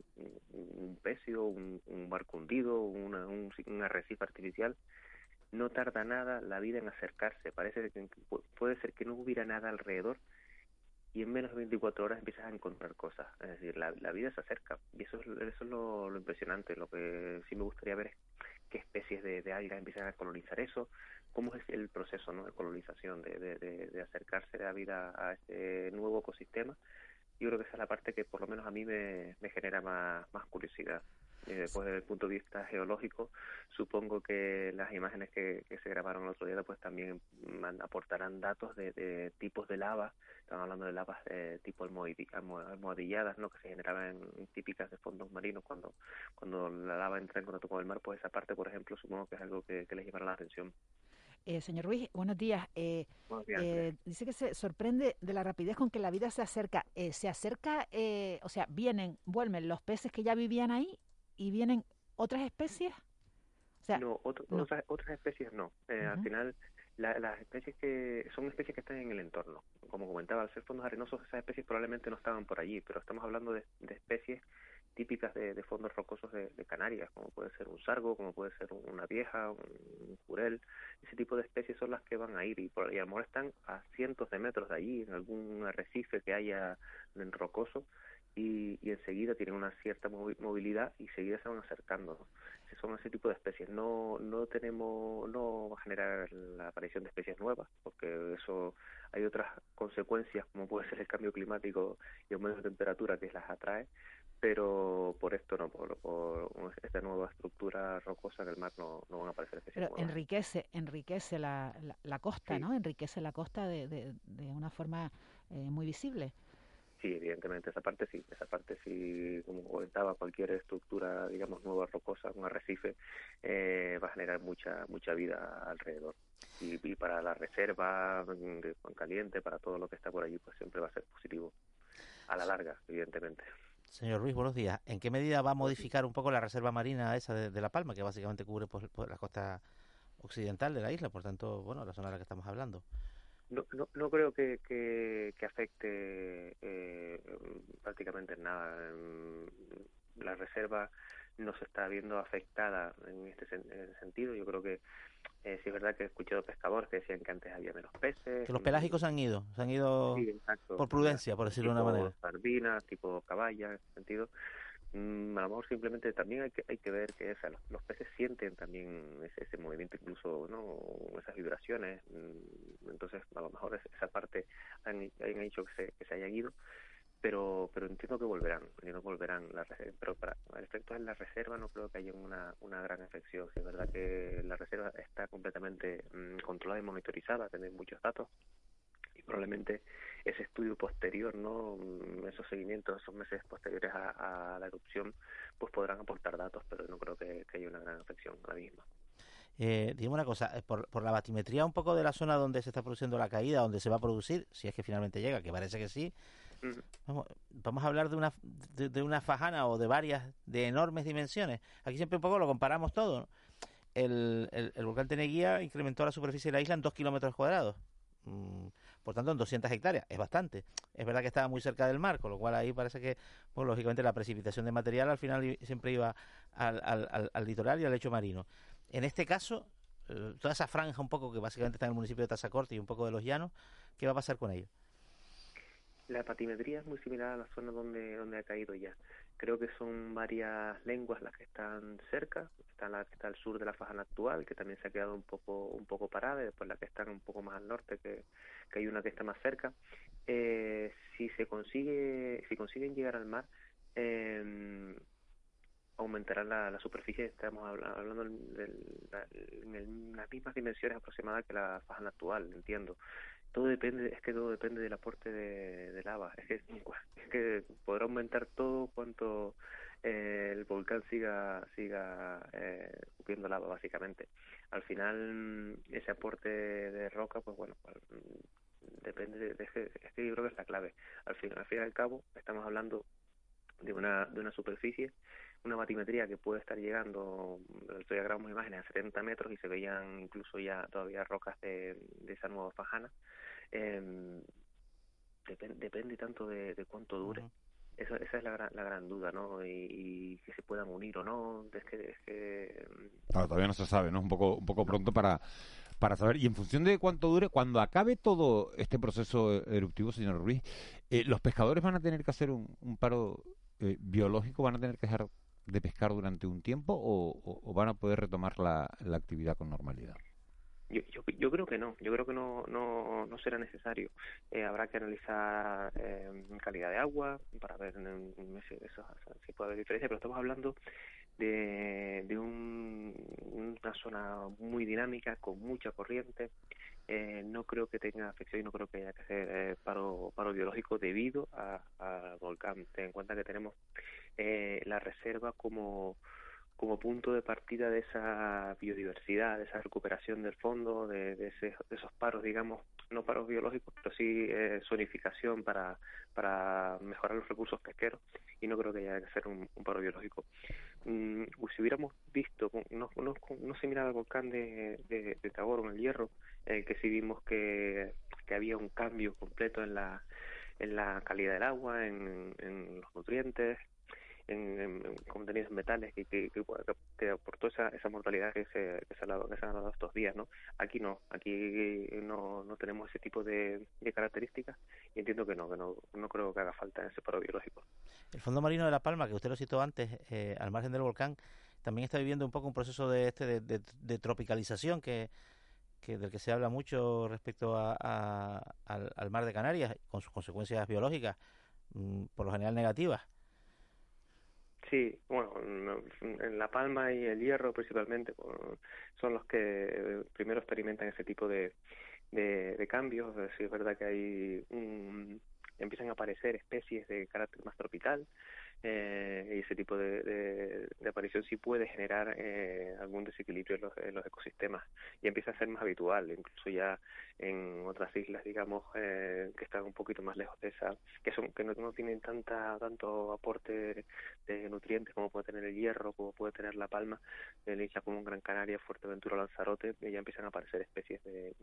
pecio, un, un barco hundido, una, un, arrecife artificial, no tarda nada la vida en acercarse. Parece que puede ser que no hubiera nada alrededor y en menos de 24 horas empiezas a encontrar cosas. Es decir, la, vida se acerca y eso es, eso es lo, impresionante. Lo que sí me gustaría ver es qué especies de, de empiezan a colonizar eso, cómo es el proceso ¿no? de colonización, de, de, de, de acercarse la vida a este nuevo ecosistema. Yo creo que esa es la parte que por lo menos a mí me, genera más, curiosidad. Y después desde el punto de vista geológico, supongo que las imágenes que, que se grabaron el otro día pues también aportarán datos de, de tipos de lava, estamos hablando de lavas de tipo almohadilladas, ¿no? que se generaban típicas de fondos marinos cuando, cuando la lava entra en contacto con el mar, pues esa parte, por ejemplo, supongo que es algo que, que les llamará la atención. Eh, señor Ruiz, buenos días. Eh, buenos días eh, dice que se sorprende de la rapidez con que la vida se acerca. Eh, ¿Se acerca, o sea, vienen, vuelven los peces que ya vivían ahí y vienen otras especies? O sea, no, otro, no. Otras, otras especies no. Uh -huh. Al final, la, las especies que son especies que están en el entorno. Como comentaba, al ser fondos arenosos, esas especies probablemente no estaban por allí, pero estamos hablando de, de especies típicas de, fondos rocosos de, Canarias, como puede ser un sargo, como puede ser una vieja, un, jurel. Ese tipo de especies son las que van a ir y, por, y a lo mejor están a cientos de metros de allí, en algún arrecife que haya en rocoso, y, enseguida tienen una cierta movilidad y enseguida se van acercando. ¿no? Son ese tipo de especies. No, no tenemos, no va a generar la aparición de especies nuevas, porque eso hay otras consecuencias, como puede ser el cambio climático y aumento de temperatura que las atrae, pero por esto no, por, por esta nueva estructura rocosa en el mar no, no van a aparecer especies Pero enriquece, enriquece la, la, la costa, sí. ¿no? Enriquece la costa de, de, de una forma eh, muy visible. Sí, evidentemente, esa parte sí, esa parte sí, como comentaba, cualquier estructura, digamos, nueva, rocosa, un arrecife, eh, va a generar mucha mucha vida alrededor. Y, y para la reserva de Juan Caliente, para todo lo que está por allí, pues siempre va a ser positivo, a la larga, evidentemente. Señor Ruiz, buenos días. ¿En qué medida va a modificar un poco la reserva marina esa de, de La Palma, que básicamente cubre pues, pues, la costa occidental de la isla, por tanto, bueno, la zona de la que estamos hablando? No, no, no creo que, que, que afecte eh, prácticamente en nada. La reserva no se está viendo afectada en este en ese sentido. Yo creo que eh, sí es verdad que he escuchado pescadores que decían que antes había menos peces. Que los pelágicos han ido, se han ido sí, exacto, por prudencia, por decirlo de una manera. Sardinas, tipo caballa, en ese sentido. Mm, a lo mejor simplemente también hay que hay que ver que o sea, los, los, peces sienten también ese, ese movimiento incluso no esas vibraciones mm, entonces a lo mejor esa parte han, han hecho que se, que se hayan ido pero pero entiendo que volverán, entiendo que volverán las pero para efecto en la reserva no creo que haya una, una gran afección, es verdad que la reserva está completamente mm, controlada y monitorizada, tiene muchos datos y probablemente ese estudio posterior, no mm, esos seguimientos, esos meses posteriores a, la erupción, pues podrán aportar datos, pero no creo que, haya una gran afección la misma. Eh, dime una cosa, eh, por, por, la batimetría un poco de la zona donde se está produciendo la caída, donde se va a producir, si es que finalmente llega, que parece que sí, vamos, a hablar de una, de, una fajana o de varias, de enormes dimensiones. Aquí siempre un poco lo comparamos todo. El, el, volcán Teneguía incrementó la superficie de la isla en dos kilómetros cuadrados. Mm, por tanto, en 200 hectáreas. Es bastante. Es verdad que estaba muy cerca del mar, con lo cual ahí parece que, pues, lógicamente, la precipitación de material al final siempre iba al, al, al, litoral y al lecho marino. En este caso, eh, toda esa franja un poco que básicamente está en el municipio de Tazacorte y un poco de los llanos, ¿qué va a pasar con ellos? La patimetría es muy similar a la zona donde, donde ha caído ya. Creo que son varias lenguas las que están cerca, está la que está al sur de la fajana actual, que también se ha quedado un poco un poco parada, después la que está un poco más al norte, que, que hay una que está más cerca. Eh, si se consigue, si consiguen llegar al mar, eh, aumentará la, superficie, estamos hablando de, las mismas dimensiones aproximadas que la fajana actual, entiendo todo depende es que todo depende del aporte de, lava es que, es que podrá aumentar todo cuanto eh, el volcán siga siga eh, lava básicamente. Al final ese aporte de roca pues bueno pues, depende de, es, que, yo creo es la clave. Al fin al fin y al cabo estamos hablando de una de una superficie una batimetría que puede estar llegando, estoy grabando imágenes a 70 metros y se veían incluso ya todavía rocas de, de esa nueva fajana. Eh, depende tanto de, cuánto dure. esa es la gran, la gran duda, ¿no? Y, que se puedan unir o no. Es que, es que... todavía no se sabe, ¿no? Un poco, un poco pronto para, para saber. Y en función de cuánto dure, cuando acabe todo este proceso eruptivo, señor Ruiz, eh, ¿los pescadores van a tener que hacer un, un paro eh, biológico? ¿Van a tener que dejar de pescar durante un tiempo o, van a poder retomar la, la actividad con normalidad? Yo, yo, creo que no, yo creo que no, no, no será necesario. Eh, habrá que analizar eh, calidad de agua para ver en, eso, si puede haber diferencia, pero estamos hablando de, de un, una zona muy dinámica, con mucha corriente. Eh, no creo que tenga afección y no creo que haya que hacer eh, paro, paro biológico debido al volcán. Ten en cuenta que tenemos eh, la reserva como como punto de partida de esa biodiversidad, de esa recuperación del fondo, de, de, esos paros, digamos, no paros biológicos, pero sí eh, zonificación para, para mejorar los recursos pesqueros y no creo que haya que ser un, paro biológico. Mm, si hubiéramos visto, no, no, no se miraba el volcán de, de, de Tabor en el Hierro, eh, que sí vimos que, que había un cambio completo en la en la calidad del agua, en los nutrientes, en, contenidos metales que, que, que, aportó esa, esa mortalidad que se, que se, ha dado, que se dado estos días, ¿no? Aquí no, aquí no, no tenemos ese tipo de, de características y entiendo que no, que no, no creo que haga falta en ese paro biológico. El Fondo Marino de La Palma, que usted lo citó antes, eh, al margen del volcán, también está viviendo un poco un proceso de este de, de, tropicalización que que del que se habla mucho respecto a, al, al, mar de Canarias, con sus consecuencias biológicas, mm, por lo general negativas. Sí, bueno, en La Palma y el Hierro principalmente son los que primero experimentan ese tipo de, cambios. Decir, es verdad que hay empiezan a aparecer especies de carácter más tropical, eh, ese tipo de, de, aparición sí puede generar eh, algún desequilibrio en los, ecosistemas y empieza a ser más habitual, incluso ya en otras islas, digamos, eh, que están un poquito más lejos de esa, que son que no, tienen tanta tanto aporte de nutrientes como puede tener el hierro, como puede tener la palma, en islas como Gran Canaria, Fuerteventura, Lanzarote, ya empiezan a aparecer especies de,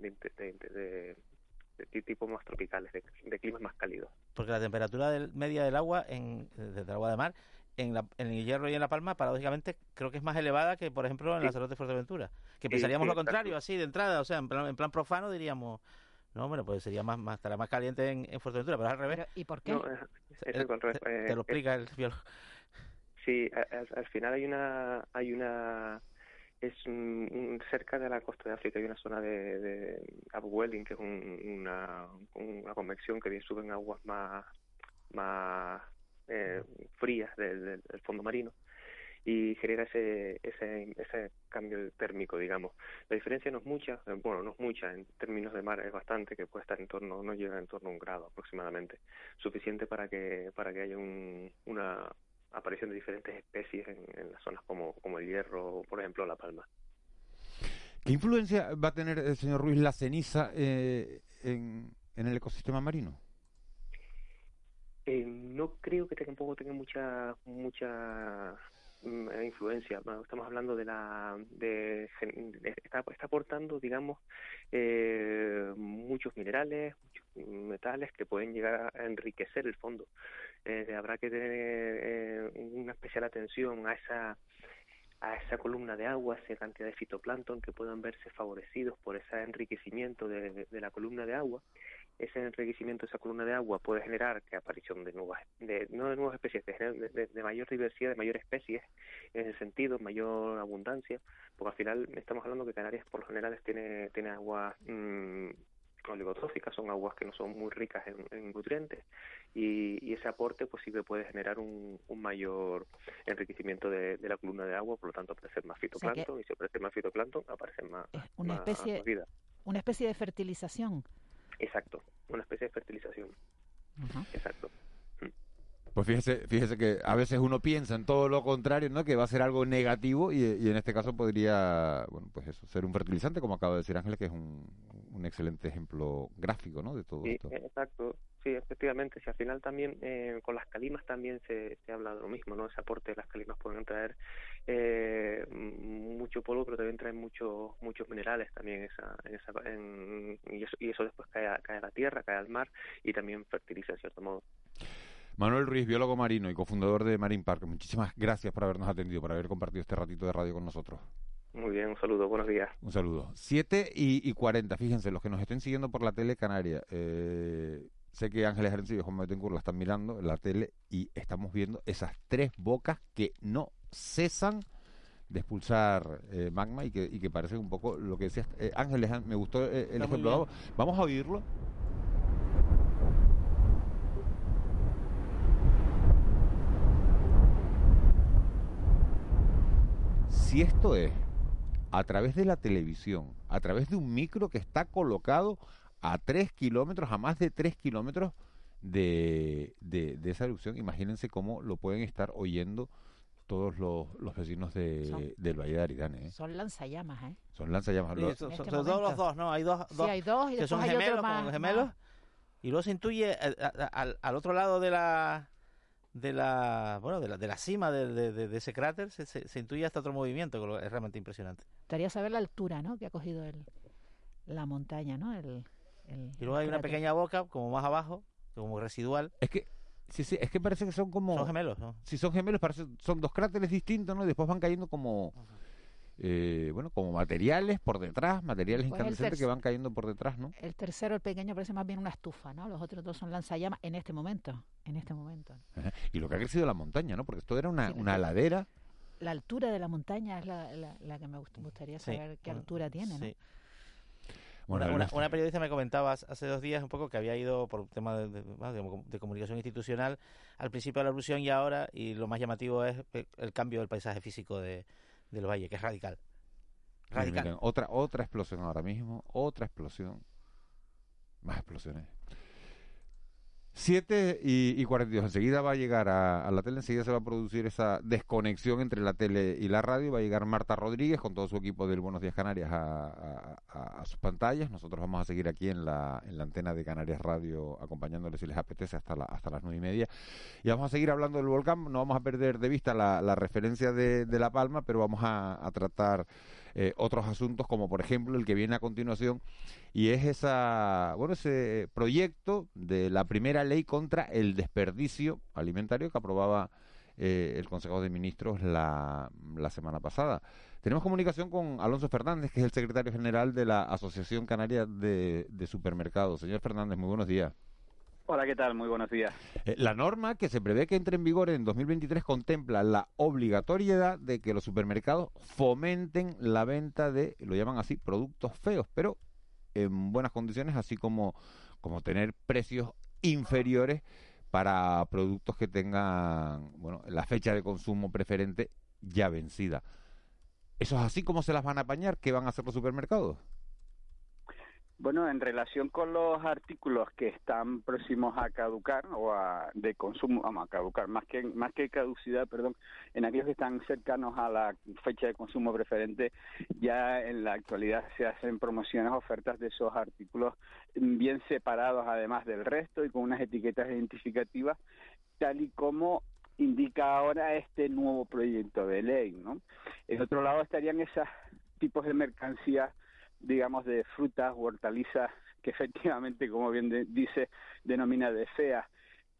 de tipo más tropicales, de, climas más cálidos. Porque la temperatura del, media del agua, en, desde el agua de mar, en, la, en el hierro y en La Palma, paradójicamente, creo que es más elevada que, por ejemplo, en la Lanzarote de Fuerteventura. Que pensaríamos lo contrario, así, de entrada, o sea, en plan, en plan profano diríamos... No, bueno, pues sería más, más estará más caliente en, Fuerteventura, pero al revés. ¿Y por qué? te, lo eh, explica el biólogo. Sí, al, final hay una hay una es cerca de la costa de África hay una zona de, de Upwelling que es una, una convección que suben aguas más más eh, frías del, del- del fondo marino y genera ese, ese, ese cambio térmico, digamos. La diferencia no es mucha, eh, bueno, no es mucha, en términos de mar es bastante, que puede estar en torno, no llega en torno a un grado aproximadamente, suficiente para que, para que haya un, una aparición de diferentes especies en, en las zonas como, como el hierro, o, por ejemplo, la palma. ¿Qué influencia va a tener el señor Ruiz la ceniza eh, en, en el ecosistema marino? Eh, no creo que tampoco tenga mucha mucha mm, eh, influencia. Bueno, Estamos hablando de la de, de- está, está aportando, digamos, eh, muchos minerales, muchos metales que pueden llegar a enriquecer el fondo. Eh, habrá que tener eh, una especial atención a esa a esa columna de agua, esa cantidad de fitoplancton que puedan verse favorecidos por ese enriquecimiento de, de- la columna de agua. Ese enriquecimiento de esa columna de agua puede generar que aparición de nuevas, de, no de nuevas especies, de, de- mayor diversidad, de mayores especies, en ese sentido, mayor abundancia, porque al final estamos hablando que Canarias por lo general tiene, tiene aguas oligotróficas, son aguas que no son muy ricas en, en nutrientes y, y ese aporte pues sí que puede generar un, un mayor enriquecimiento de, de la columna de agua, por lo tanto aparece más fitoplancton y si aparece más fitoplancton aparece más, una más especie- vida. Una especie de fertilización. Exacto, una especie de fertilización. Exacto. Pues fíjese, fíjese que a veces uno piensa en todo lo contrario, ¿no? Que va a ser algo negativo y, y en este caso podría, bueno, pues eso, ser un fertilizante, como acaba de decir Ángeles, que es un, un excelente ejemplo gráfico, ¿no? De todo Sí, esto. eh, exacto. Sí, efectivamente. Si al final también eh, con las calimas también se, se habla de lo mismo, ¿no? Ese aporte de las calimas pueden traer eh, mucho polvo, pero también traen muchos muchos minerales también esa, en esa, en- y, eso, y eso después cae a, cae a la tierra, cae al mar y también fertiliza en cierto modo. Manuel Ruiz, biólogo marino y cofundador de Marine Park, muchísimas gracias por habernos atendido, por haber compartido este ratito de radio con nosotros. Muy bien, un saludo, buenos días. Un saludo. 7 y, y 40, fíjense, los que nos estén siguiendo por la tele canaria, eh, sé que Ángeles Arencibia y Juan Betancourt la están mirando en la tele y estamos viendo esas tres bocas que no cesan de expulsar eh, magma y que, y que parece un poco lo que decías. Eh, Ángeles, me gustó eh, el ejemplo. vamos a oírlo. Si esto es a través de la televisión, a través de un micro que está colocado a tres kilómetros, a más de tres kilómetros de, de, de esa erupción, imagínense cómo lo pueden estar oyendo todos los, los vecinos de, Son- del Valle de Aridane. ¿eh? Son lanzallamas, ¿eh? Son lanzallamas. Sí, Lo- so- En so- este sobre todo los dos, ¿no? Hay dos, Sí, dos hay dos y que son gemelos, más- como gemelos. más. Y luego se intuye eh, al, al otro lado de la de la bueno de la, de la cima de, de- de- de ese cráter se, se, se intuye hasta otro movimiento que es realmente impresionante. Gustaría saber la altura, ¿no? Que ha cogido el, la montaña, ¿no? El, el- Y luego hay una pequeña boca como más abajo, como residual. Es que sí, sí, es que parece que son como Son gemelos, ¿no? Si son gemelos, parece, son dos cráteres distintos, ¿no? Y después van cayendo como eh, bueno, como materiales por detrás, materiales incandescentes que van cayendo por detrás, ¿no? El tercero, el pequeño, parece más bien una estufa, ¿no? Los otros dos son lanzallamas en este momento. En este momento. Y lo que ha crecido la montaña, ¿no? Porque esto era una, Sí, una ladera. La altura de la montaña es la, la, la que me gust- gustaría Sí, saber qué altura tiene, ¿no? sí. Bueno, una, una- las- una periodista me comentaba hace- dos días un poco que había ido por un tema de, de- bueno, de- de comunicación institucional al principio de la erupción y ahora, y lo más llamativo es eh, el cambio del paisaje físico de, del valle, que es radical. Radical. otra, otra explosión ahora mismo, otra explosión. Más explosiones. 7 y, y 42. Enseguida va a llegar a, la tele, enseguida se va a producir esa desconexión entre la tele y la radio. Va a llegar Marta Rodríguez con todo su equipo del Buenos Días Canarias a, sus pantallas. Nosotros vamos a seguir aquí en la, en la antena de Canarias Radio acompañándoles si les apetece hasta, la, hasta las nueve y media. Y vamos a seguir hablando del volcán. No vamos a perder de vista la, la referencia de, de La Palma, pero vamos a tratar eh, otros asuntos como por ejemplo el que viene a continuación y es esa bueno ese proyecto de la primera ley contra el desperdicio alimentario que aprobaba eh, el Consejo de Ministros la, la semana pasada. Tenemos comunicación con Alonso Fernández, que es el secretario general de la Asociación Canaria de, de Supermercados. Señor Fernández, muy buenos días. Hola, ¿qué tal? Muy buenos días. Eh, La norma que se prevé que entre en vigor en 2023 contempla la obligatoriedad de que los supermercados fomenten la venta de, lo llaman así, productos feos, pero en buenas condiciones, así como, como tener precios inferiores para productos que tengan, bueno, la fecha de consumo preferente ya vencida. ¿Eso es así como se las van a apañar? ¿Qué van a hacer los supermercados? Bueno, en relación con los artículos que están próximos a caducar o a, de consumo, vamos a caducar, más que más que caducidad, perdón, en aquellos que están cercanos a la fecha de consumo preferente, ya en la actualidad se hacen promociones, ofertas de esos artículos bien separados además del resto y con unas etiquetas identificativas, tal y como indica ahora este nuevo proyecto de ley, ¿no? En otro lado estarían esos tipos de mercancías digamos, de frutas hortalizas que efectivamente, como bien dice, denomina de.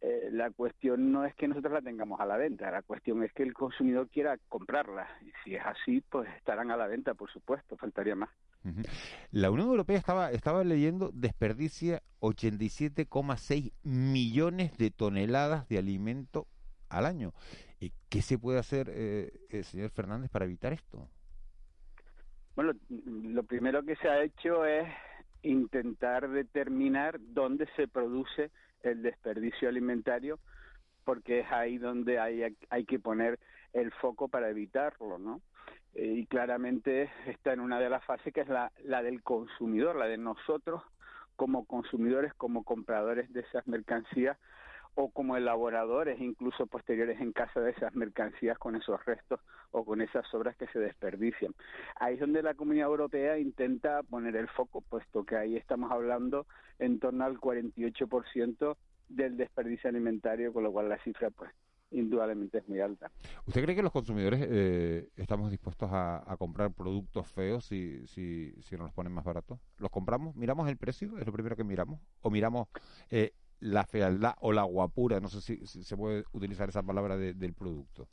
Eh, la cuestión no es que nosotros la tengamos a la venta, la cuestión es que el consumidor quiera comprarla. Y si es así, pues estarán a la venta, por supuesto, faltaría más. La Unión Europea estaba, estaba leyendo desperdicia 87,6 millones de toneladas de alimento al año. ¿Qué se puede hacer, eh, eh, señor Fernández, para evitar esto? Bueno, lo primero que se ha hecho es intentar determinar dónde se produce el desperdicio alimentario, porque es ahí donde hay, hay que poner el foco para evitarlo, ¿no? Eh, y claramente está en una de las fases que es la, la del consumidor, la de nosotros como consumidores, como compradores de esas mercancías, o como elaboradores incluso posteriores en casa de esas mercancías con esos restos o con esas obras que se desperdician. Ahí es donde la Comunidad Europea intenta poner el foco, puesto que ahí estamos hablando en torno al 48% del desperdicio alimentario, con lo cual la cifra pues indudablemente es muy alta. ¿Usted cree que los consumidores eh, estamos dispuestos a, comprar productos feos si, si, si nos los ponen más baratos? ¿Los compramos? ¿Miramos el precio? ¿Es lo primero que miramos? ¿O miramos eh, la fealdad o la guapura, no sé si, se puede utilizar esa palabra del producto.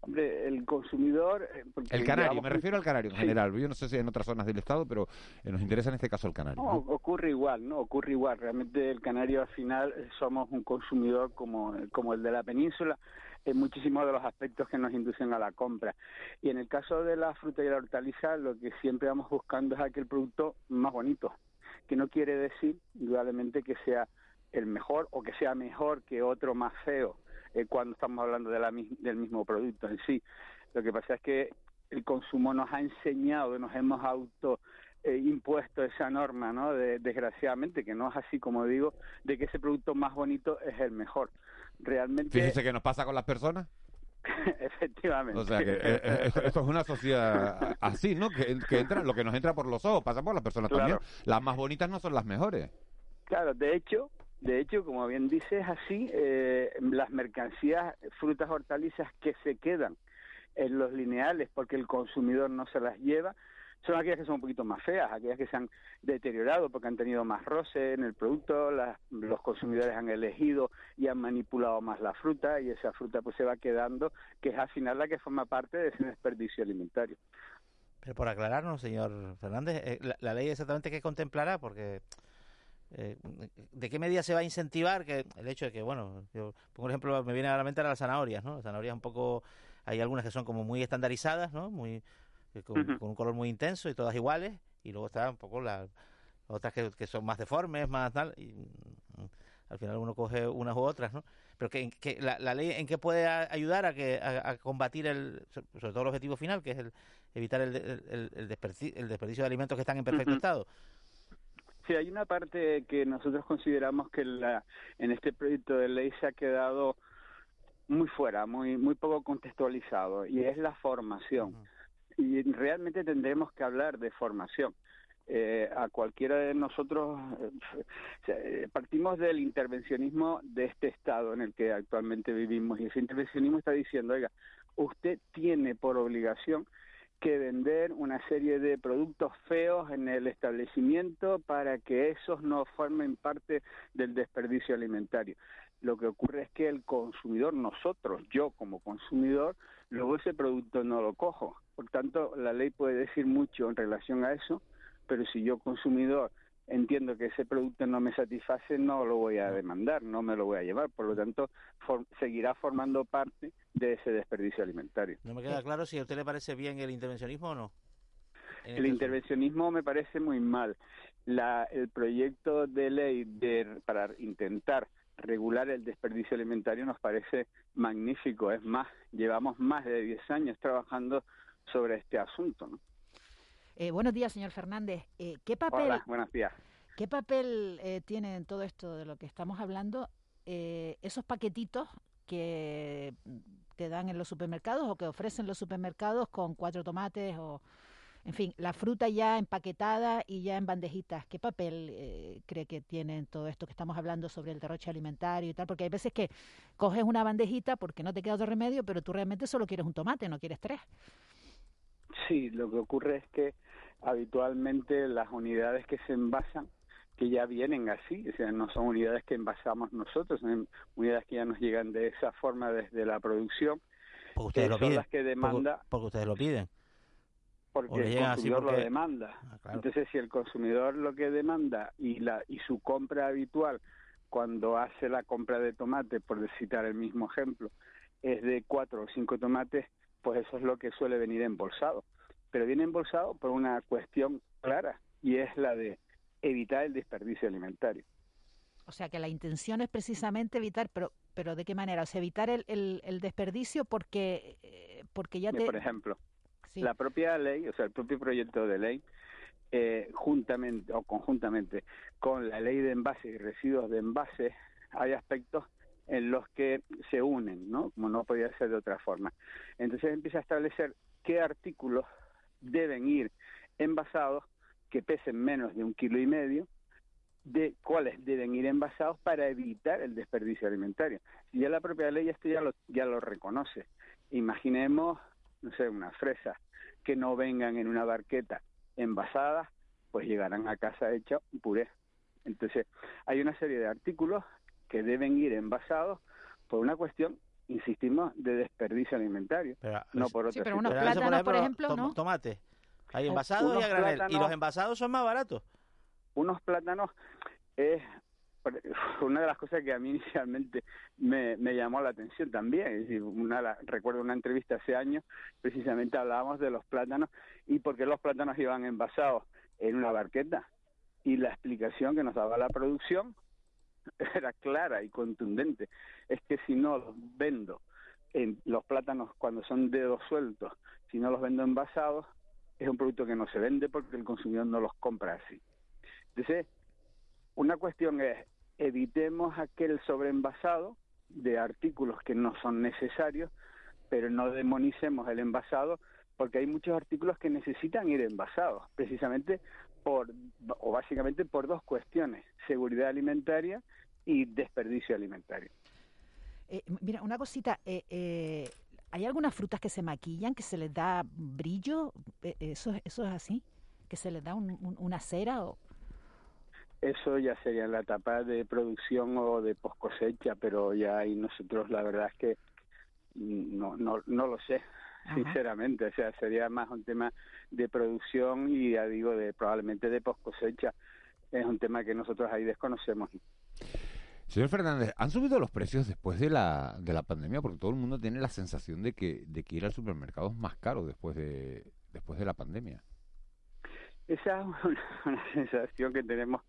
Hombre, el consumidor... Eh, el canario, me refiero al canario en general. Yo no sé si en otras zonas del Estado, pero eh, nos interesa en este caso el canario. No, ocurre igual, ¿no? Ocurre igual. Realmente el canario al final eh, somos un consumidor como, como el de la península en muchísimos de los aspectos que nos inducen a la compra. Y en el caso de la fruta y la hortaliza, lo que siempre vamos buscando es aquel producto más bonito, que no quiere decir, indudablemente, que sea el mejor o que sea mejor que otro más feo eh, cuando estamos hablando de la, del mismo producto en sí. Lo que pasa es que el consumo nos ha enseñado, nos hemos auto eh, impuesto esa norma, ¿no? desgraciadamente, que no es así como digo, de que ese producto más bonito es el mejor. Realmente. Fíjese que nos pasa con las personas. (laughs) Efectivamente. O sea, que eh, eh, esto, es una sociedad así, ¿no? Que, entra, lo que nos entra por los ojos pasa por las personas también. Las más bonitas no son las mejores. Claro, de hecho, de hecho, como bien dices, así eh, las mercancías, frutas, hortalizas que se quedan en los lineales porque el consumidor no se las lleva, son aquellas que son un poquito más feas, aquellas que se han deteriorado porque han tenido más roce en el producto, los consumidores han elegido y han manipulado más la fruta y esa fruta pues se va quedando, que es al final la que forma parte de ese desperdicio alimentario. Pero por aclararnos, señor Fernández, eh, la, ley exactamente qué contemplará, porque eh, ¿de qué medida se va a incentivar que el hecho de que, bueno, yo pongo ejemplo, me viene a la mente las zanahorias, ¿no? Las zanahorias un poco, hay algunas que son como muy estandarizadas, ¿no? Muy con, un color muy intenso y todas iguales, y luego están un poco las otras que, son más deformes, más tal, y mm, al final uno coge unas u otras, ¿no? Pero que, que la, ley en qué puede ayudar a que a, combatir el, sobre todo el objetivo final, que es el evitar el, el, desperdicio, de alimentos que están en perfecto estado. Sí, hay una parte que nosotros consideramos que la, en este proyecto de ley se ha quedado muy fuera, muy muy poco contextualizado, y es la formación y realmente tendremos que hablar de formación. Eh, a cualquiera de nosotros (laughs) eh, partimos del intervencionismo de este estado en el que actualmente vivimos y ese intervencionismo está diciendo, oiga, usted tiene por obligación que vender una serie de productos feos en el establecimiento para que esos no formen parte del desperdicio alimentario. Lo que ocurre es que el consumidor, nosotros, yo como consumidor, luego ese producto no lo cojo. Por tanto, la ley puede decir mucho en relación a eso, pero si yo consumidor entiendo que ese producto no me satisface, no lo voy a demandar, no me lo voy a llevar. Por lo tanto, seguirá formando parte de ese desperdicio alimentario. No me queda claro si a usted le parece bien el intervencionismo o no. El este intervencionismo me parece muy mal. La, el proyecto de ley de, para intentar regular el desperdicio alimentario nos parece magnífico. Es más, llevamos más de 10 años trabajando sobre este asunto. ¿no? Eh, buenos días, señor Fernández. Eh, ¿Qué papel, Hola, buenos días. ¿qué papel eh, tiene en todo esto de lo que estamos hablando eh, esos paquetitos que te dan en los supermercados o que ofrecen los supermercados con cuatro tomates o, en fin, la fruta ya empaquetada y ya en bandejitas? ¿Qué papel eh, cree que tiene en todo esto que estamos hablando sobre el derroche alimentario y tal? Porque hay veces que coges una bandejita porque no te queda otro remedio, pero tú realmente solo quieres un tomate, no quieres tres. Sí, lo que ocurre es que habitualmente las unidades que se envasan, que ya vienen así, o sea, no son unidades que envasamos nosotros, son unidades que ya nos llegan de esa forma desde la producción, Porque ustedes que lo son piden. las que demanda Porque, porque ustedes lo piden. Porque el consumidor lo demanda. Ah, claro. Entonces, si el consumidor lo que demanda y la y su compra habitual cuando hace la compra de tomate, por citar el mismo ejemplo, es de cuatro o cinco tomates, pues eso es lo que suele venir embolsado. Pero viene embolsado por una cuestión clara y es la de evitar el desperdicio alimentario. O sea, que la intención es precisamente evitar, pero pero ¿de qué manera? O sea, evitar el, el, el desperdicio porque, eh, porque ya te... Por ejemplo, La propia ley, o sea, el propio proyecto de ley, eh, juntamente o conjuntamente con la ley de envases y residuos de envases, hay aspectos en los que se unen, ¿no? Como no podía ser de otra forma. Entonces empieza a establecer qué artículos deben ir envasados que pesen menos de un kilo y medio, de cuáles deben ir envasados para evitar el desperdicio alimentario. Y ya la propia ley esto ya lo, ya lo reconoce. Imaginemos, no sé, unas fresas que no vengan en una barqueta envasadas, pues llegarán a casa hecha un puré. Entonces, hay una serie de artículos que deben ir envasados por una cuestión, insistimos, de desperdicio alimentario, no por otra Pero situación. eso, ejemplo, tom- Tomate. Hay envasados y Unos a granel. Y plátanos- los envasados son más baratos. unos plátanos es (laughs) una de las cosas que a mí (laughs) inicialmente me, llamó la atención también. Es decir, una, recuerdo una entrevista hace años, precisamente hablábamos de los plátanos y por qué los plátanos iban envasados en una barqueta. Y la explicación que nos daba la producción (laughs) era clara y contundente. Es que si no los vendo en los plátanos cuando son dedos sueltos, si no los vendo envasados, es un producto que no se vende porque el consumidor no los compra así. Entonces, una cuestión es, evitemos aquel sobreenvasado de artículos que no son necesarios, pero no demonicemos el envasado porque hay muchos artículos que necesitan ir envasados, precisamente por, o básicamente por dos cuestiones, seguridad alimentaria y desperdicio alimentario. Eh, mira, una cosita, eh, eh, ¿hay algunas frutas que se maquillan, que se les da brillo? Eh, ¿Eso, eso es así? ¿Que se les da un- un- una cera? O... Eso ya sería en la etapa de producción o de post cosecha, pero ya ahí nosotros la verdad es que no, no, no lo sé, sinceramente. O sea, sería más un tema de producción y ya digo, de probablemente de post cosecha. Es un tema que nosotros ahí desconocemos. Señor Fernández, ¿han subido los precios después de la, de la pandemia? Porque todo el mundo tiene la sensación de que, de que ir al supermercado es más caro después de, después de la pandemia. Esa es una, (laughs) una sensación que tenemos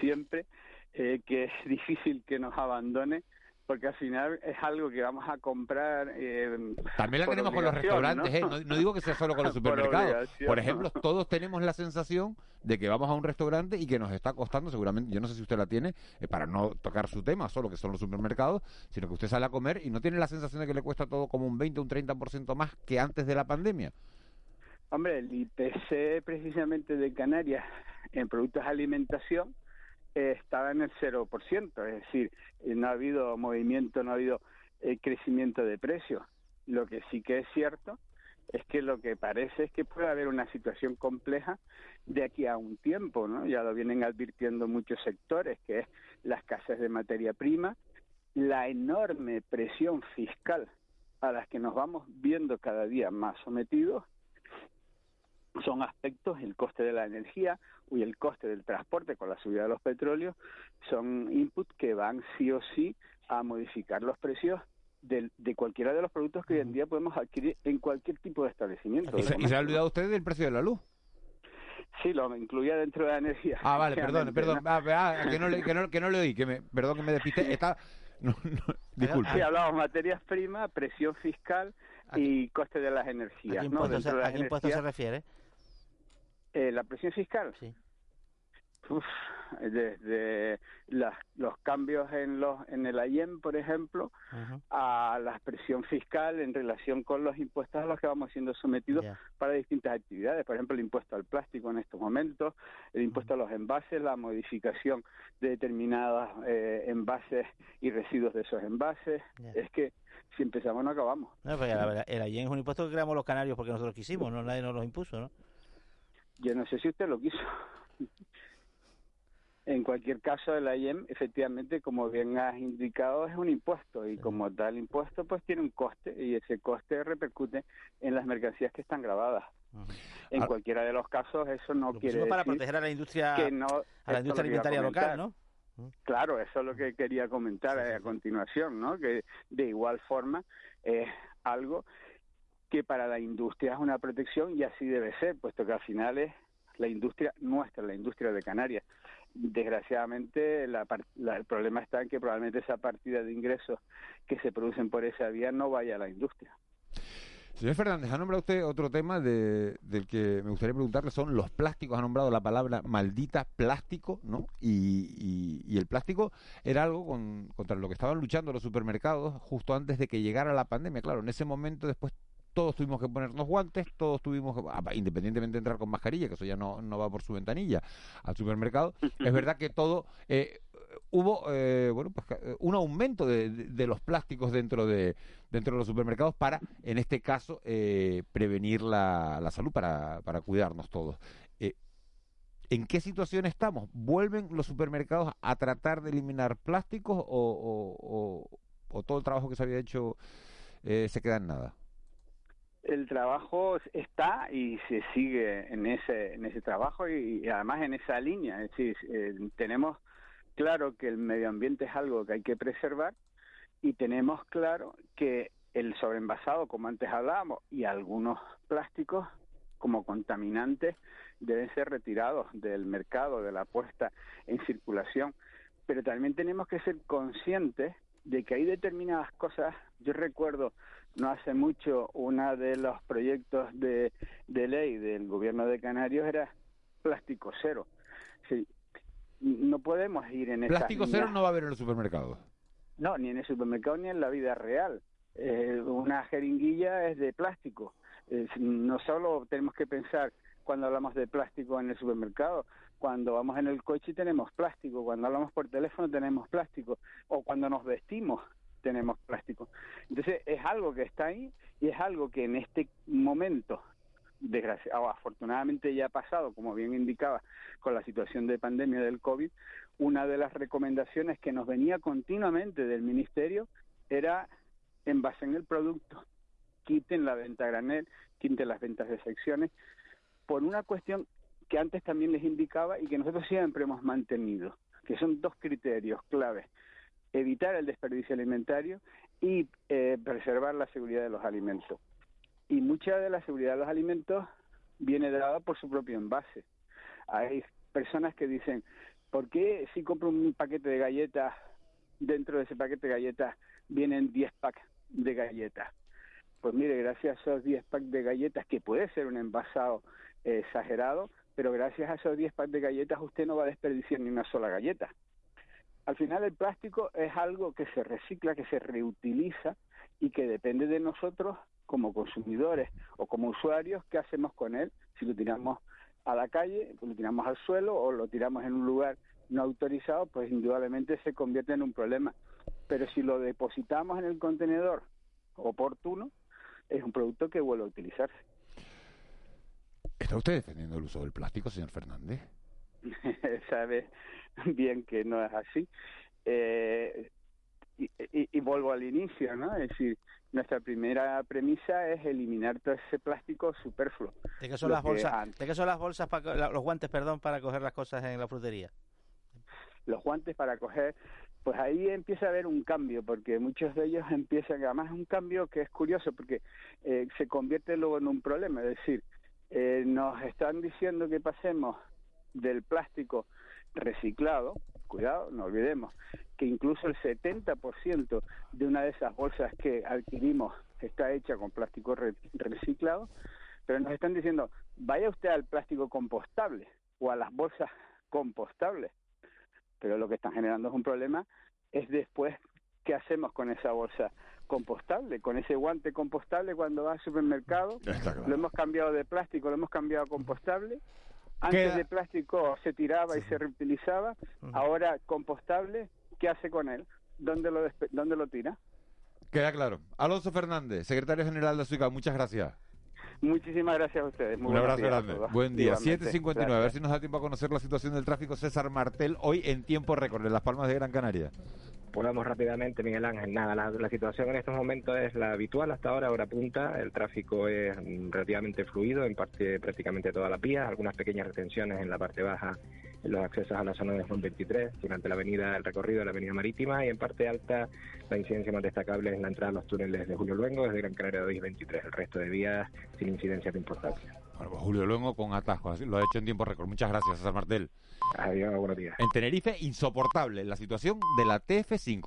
siempre, eh, que es (laughs) difícil que nos abandone, porque al final es algo que vamos a comprar. eh, También la tenemos con los restaurantes, ¿eh? ¿no? Digo que sea solo con (laughs) los supermercados. Por ejemplo, todos tenemos la sensación de que vamos a un restaurante y que nos está costando, seguramente, yo no sé si usted la tiene, eh, para no tocar su tema, solo que son los supermercados, sino que usted sale a comer y no tiene la sensación de que le cuesta todo como un 20 o un 30% más que antes de la pandemia. Hombre, el IPC precisamente de Canarias en productos de alimentación estaba en el 0%, es decir, eh, no ha habido movimiento, no ha habido eh, crecimiento de precios. Lo que sí que es cierto es que lo que parece es que puede haber una situación compleja de aquí a un tiempo, ¿no? Ya lo vienen advirtiendo muchos sectores, que es la de materia prima, la enorme presión fiscal a las que nos vamos viendo cada día más sometidos son aspectos, el coste de la energía y el coste del transporte con la subida de los petróleos, son inputs que van sí o sí a modificar los precios del- de, cualquiera de los productos que hoy en día podemos adquirir en cualquier tipo de establecimiento. Y se, y se ha olvidado usted del precio de la luz. Sí, lo incluía dentro de la energía. Ah, vale, perdón, perdón. ¿no? Ah, ah, que, no le, que, no, que no le oí, que me, perdón que me despiste. Está, No, no, (laughs) disculpe. Sí, hablamos materias primas, presión fiscal y coste de las ¿A energías. de a qué impuesto se refiere? Eh, ¿La presión fiscal? Sí. Uf, desde las- los cambios en los en el AIEM, por ejemplo, a la presión fiscal en relación con los impuestos a los que vamos siendo sometidos para distintas actividades. Por ejemplo, el impuesto al plástico en estos momentos, el impuesto a los envases, la modificación de determinados eh, envases y residuos de esos envases. Es que si empezamos no acabamos. No, porque la verdad, el AIEN es un impuesto que creamos los canarios porque nosotros quisimos, no nadie nos lo impuso, ¿no? Yo no sé si usted lo quiso. (laughs) En cualquier caso, el IEM, efectivamente, como bien has indicado, es un impuesto y como tal impuesto, pues tiene un coste y ese coste repercute en las mercancías que están grabadas. En Ah. cualquiera de los casos, eso no Lo quiere pusimos para decir proteger a la industria, que no- a la industria alimentaria local. ¿no? Claro, eso es lo que quería comentar a continuación, ¿no? Que de igual forma es algo que para la industria es una protección y así debe ser, puesto que al final es la industria nuestra, la industria de Canarias. Desgraciadamente, la el problema está en que probablemente esa partida de ingresos que se producen por esa vía no vaya a la industria. Señor Fernández, ha nombrado usted otro tema de- del que me gustaría preguntarle, son los plásticos. Ha nombrado la palabra maldita plástico, ¿no? Y, y- y el plástico era algo con- contra lo que estaban luchando los supermercados justo antes de que llegara la pandemia. Claro, en ese momento después todos tuvimos que ponernos guantes, todos tuvimos que, ah, independientemente de entrar con mascarilla, que eso ya no, no va por su ventanilla al supermercado, es verdad que todo... eh, hubo eh, bueno pues eh, un aumento de, de- los plásticos dentro de dentro de los supermercados para en este caso eh, prevenir la, la salud para, para cuidarnos todos ¿En qué situación estamos? ¿Vuelven los supermercados a tratar de eliminar plásticos o, o- o- o todo el trabajo que se había hecho se queda en nada? El trabajo está y se sigue en ese en ese trabajo y, además en esa línea es decir eh, tenemos claro que el medio ambiente es algo que hay que preservar y tenemos claro que el sobreenvasado como antes hablábamos y algunos plásticos como contaminantes deben ser retirados del mercado de la puesta en circulación pero también tenemos que ser conscientes de que hay determinadas cosas. Yo recuerdo no hace mucho uno de los proyectos de, de ley del gobierno de Canarios era plástico cero. Sí, no podemos ir en esa Plástico cero no va a haber en los supermercados. no, ni en el supermercado ni en la vida real. Eh, una jeringuilla es de plástico. Eh, no solo tenemos que pensar cuando hablamos de plástico en el supermercado, cuando vamos en el coche tenemos plástico, cuando hablamos por teléfono tenemos plástico, o cuando nos vestimos tenemos plástico. Entonces es algo que está ahí y es algo que en este momento, desgraciado, afortunadamente ya ha pasado, como bien indicaba, con la situación de pandemia del COVID, una de las recomendaciones que nos venía continuamente del Ministerio era envasen el producto, quiten la venta granel, quiten las ventas de secciones, por una cuestión que antes también les indicaba y que nosotros siempre hemos mantenido, que son dos criterios claves, evitar el desperdicio alimentario y eh, preservar la seguridad de los alimentos. Y mucha de la seguridad de los alimentos viene dada por su propio envase. Hay personas que dicen, ¿por qué si compro un paquete de galletas, dentro de ese paquete de galletas vienen 10 packs de galletas? Pues mire, gracias a esos 10 packs de galletas, que puede ser un envasado eh, exagerado, pero gracias a esos 10 packs de galletas usted no va a desperdiciar ni una sola galleta. Al final el plástico es algo que se recicla, que se reutiliza y que depende de nosotros como consumidores o como usuarios qué hacemos con él, si lo tiramos a la calle, lo tiramos al suelo o lo tiramos en un lugar no autorizado, pues indudablemente se convierte en un problema. Pero si lo depositamos en el contenedor oportuno, es un producto que vuelve a utilizarse. ¿Está usted defendiendo el uso del plástico, señor Fernández? (laughs) sabe bien que no es así. Eh, y, y- y vuelvo al inicio, ¿no? Es decir, nuestra primera premisa es eliminar todo ese plástico superfluo. ¿De qué son las bolsas? ¿De qué son las bolsas para los guantes, perdón, para coger las cosas en la frutería? los guantes para coger, pues ahí empieza a haber un cambio, porque muchos de ellos empiezan, además es un cambio que es curioso, porque eh, se convierte luego en un problema, es decir, eh, nos están diciendo que pasemos del plástico reciclado, cuidado, no olvidemos, que incluso el 70% de una de esas bolsas que adquirimos está hecha con plástico re- reciclado, pero nos están diciendo, vaya usted al plástico compostable o a las bolsas compostables, pero lo que están generando es un problema, es después qué hacemos con esa bolsa compostable, con ese guante compostable cuando va al supermercado, claro. lo hemos cambiado de plástico, lo hemos cambiado a compostable, antes Queda- de plástico se tiraba y se reutilizaba, ahora compostable, ¿qué hace con él? ¿Dónde lo, dónde lo tira? Queda claro. Alonso Fernández, secretario general de Azúcar, muchas gracias. Muchísimas gracias a ustedes. Muy Un abrazo días grande. todos. Buen día. Igualmente. 7.59. A ver si nos da tiempo a conocer la situación del tráfico. César Martel, hoy en tiempo récord, en Las Palmas de Gran Canaria. Pues vamos rápidamente, Miguel Ángel. Nada, la, la situación en estos momentos es la habitual hasta ahora, hora punta. El tráfico es mm, relativamente fluido en parte prácticamente todas las vías, algunas pequeñas retenciones en la parte baja en los accesos a la zona de Juan 23, durante la avenida, el recorrido de la avenida marítima y en parte alta la incidencia más destacable es la entrada a los túneles de Julio Luengo desde Gran Canaria 2 y 23. El resto de vías sin incidencias de importancia. Bueno, pues Julio Luengo con atajos. así Lo ha hecho en tiempo récord. Muchas gracias, César Martel. Adiós, buenos días. En Tenerife, insoportable la situación de la TF5. Los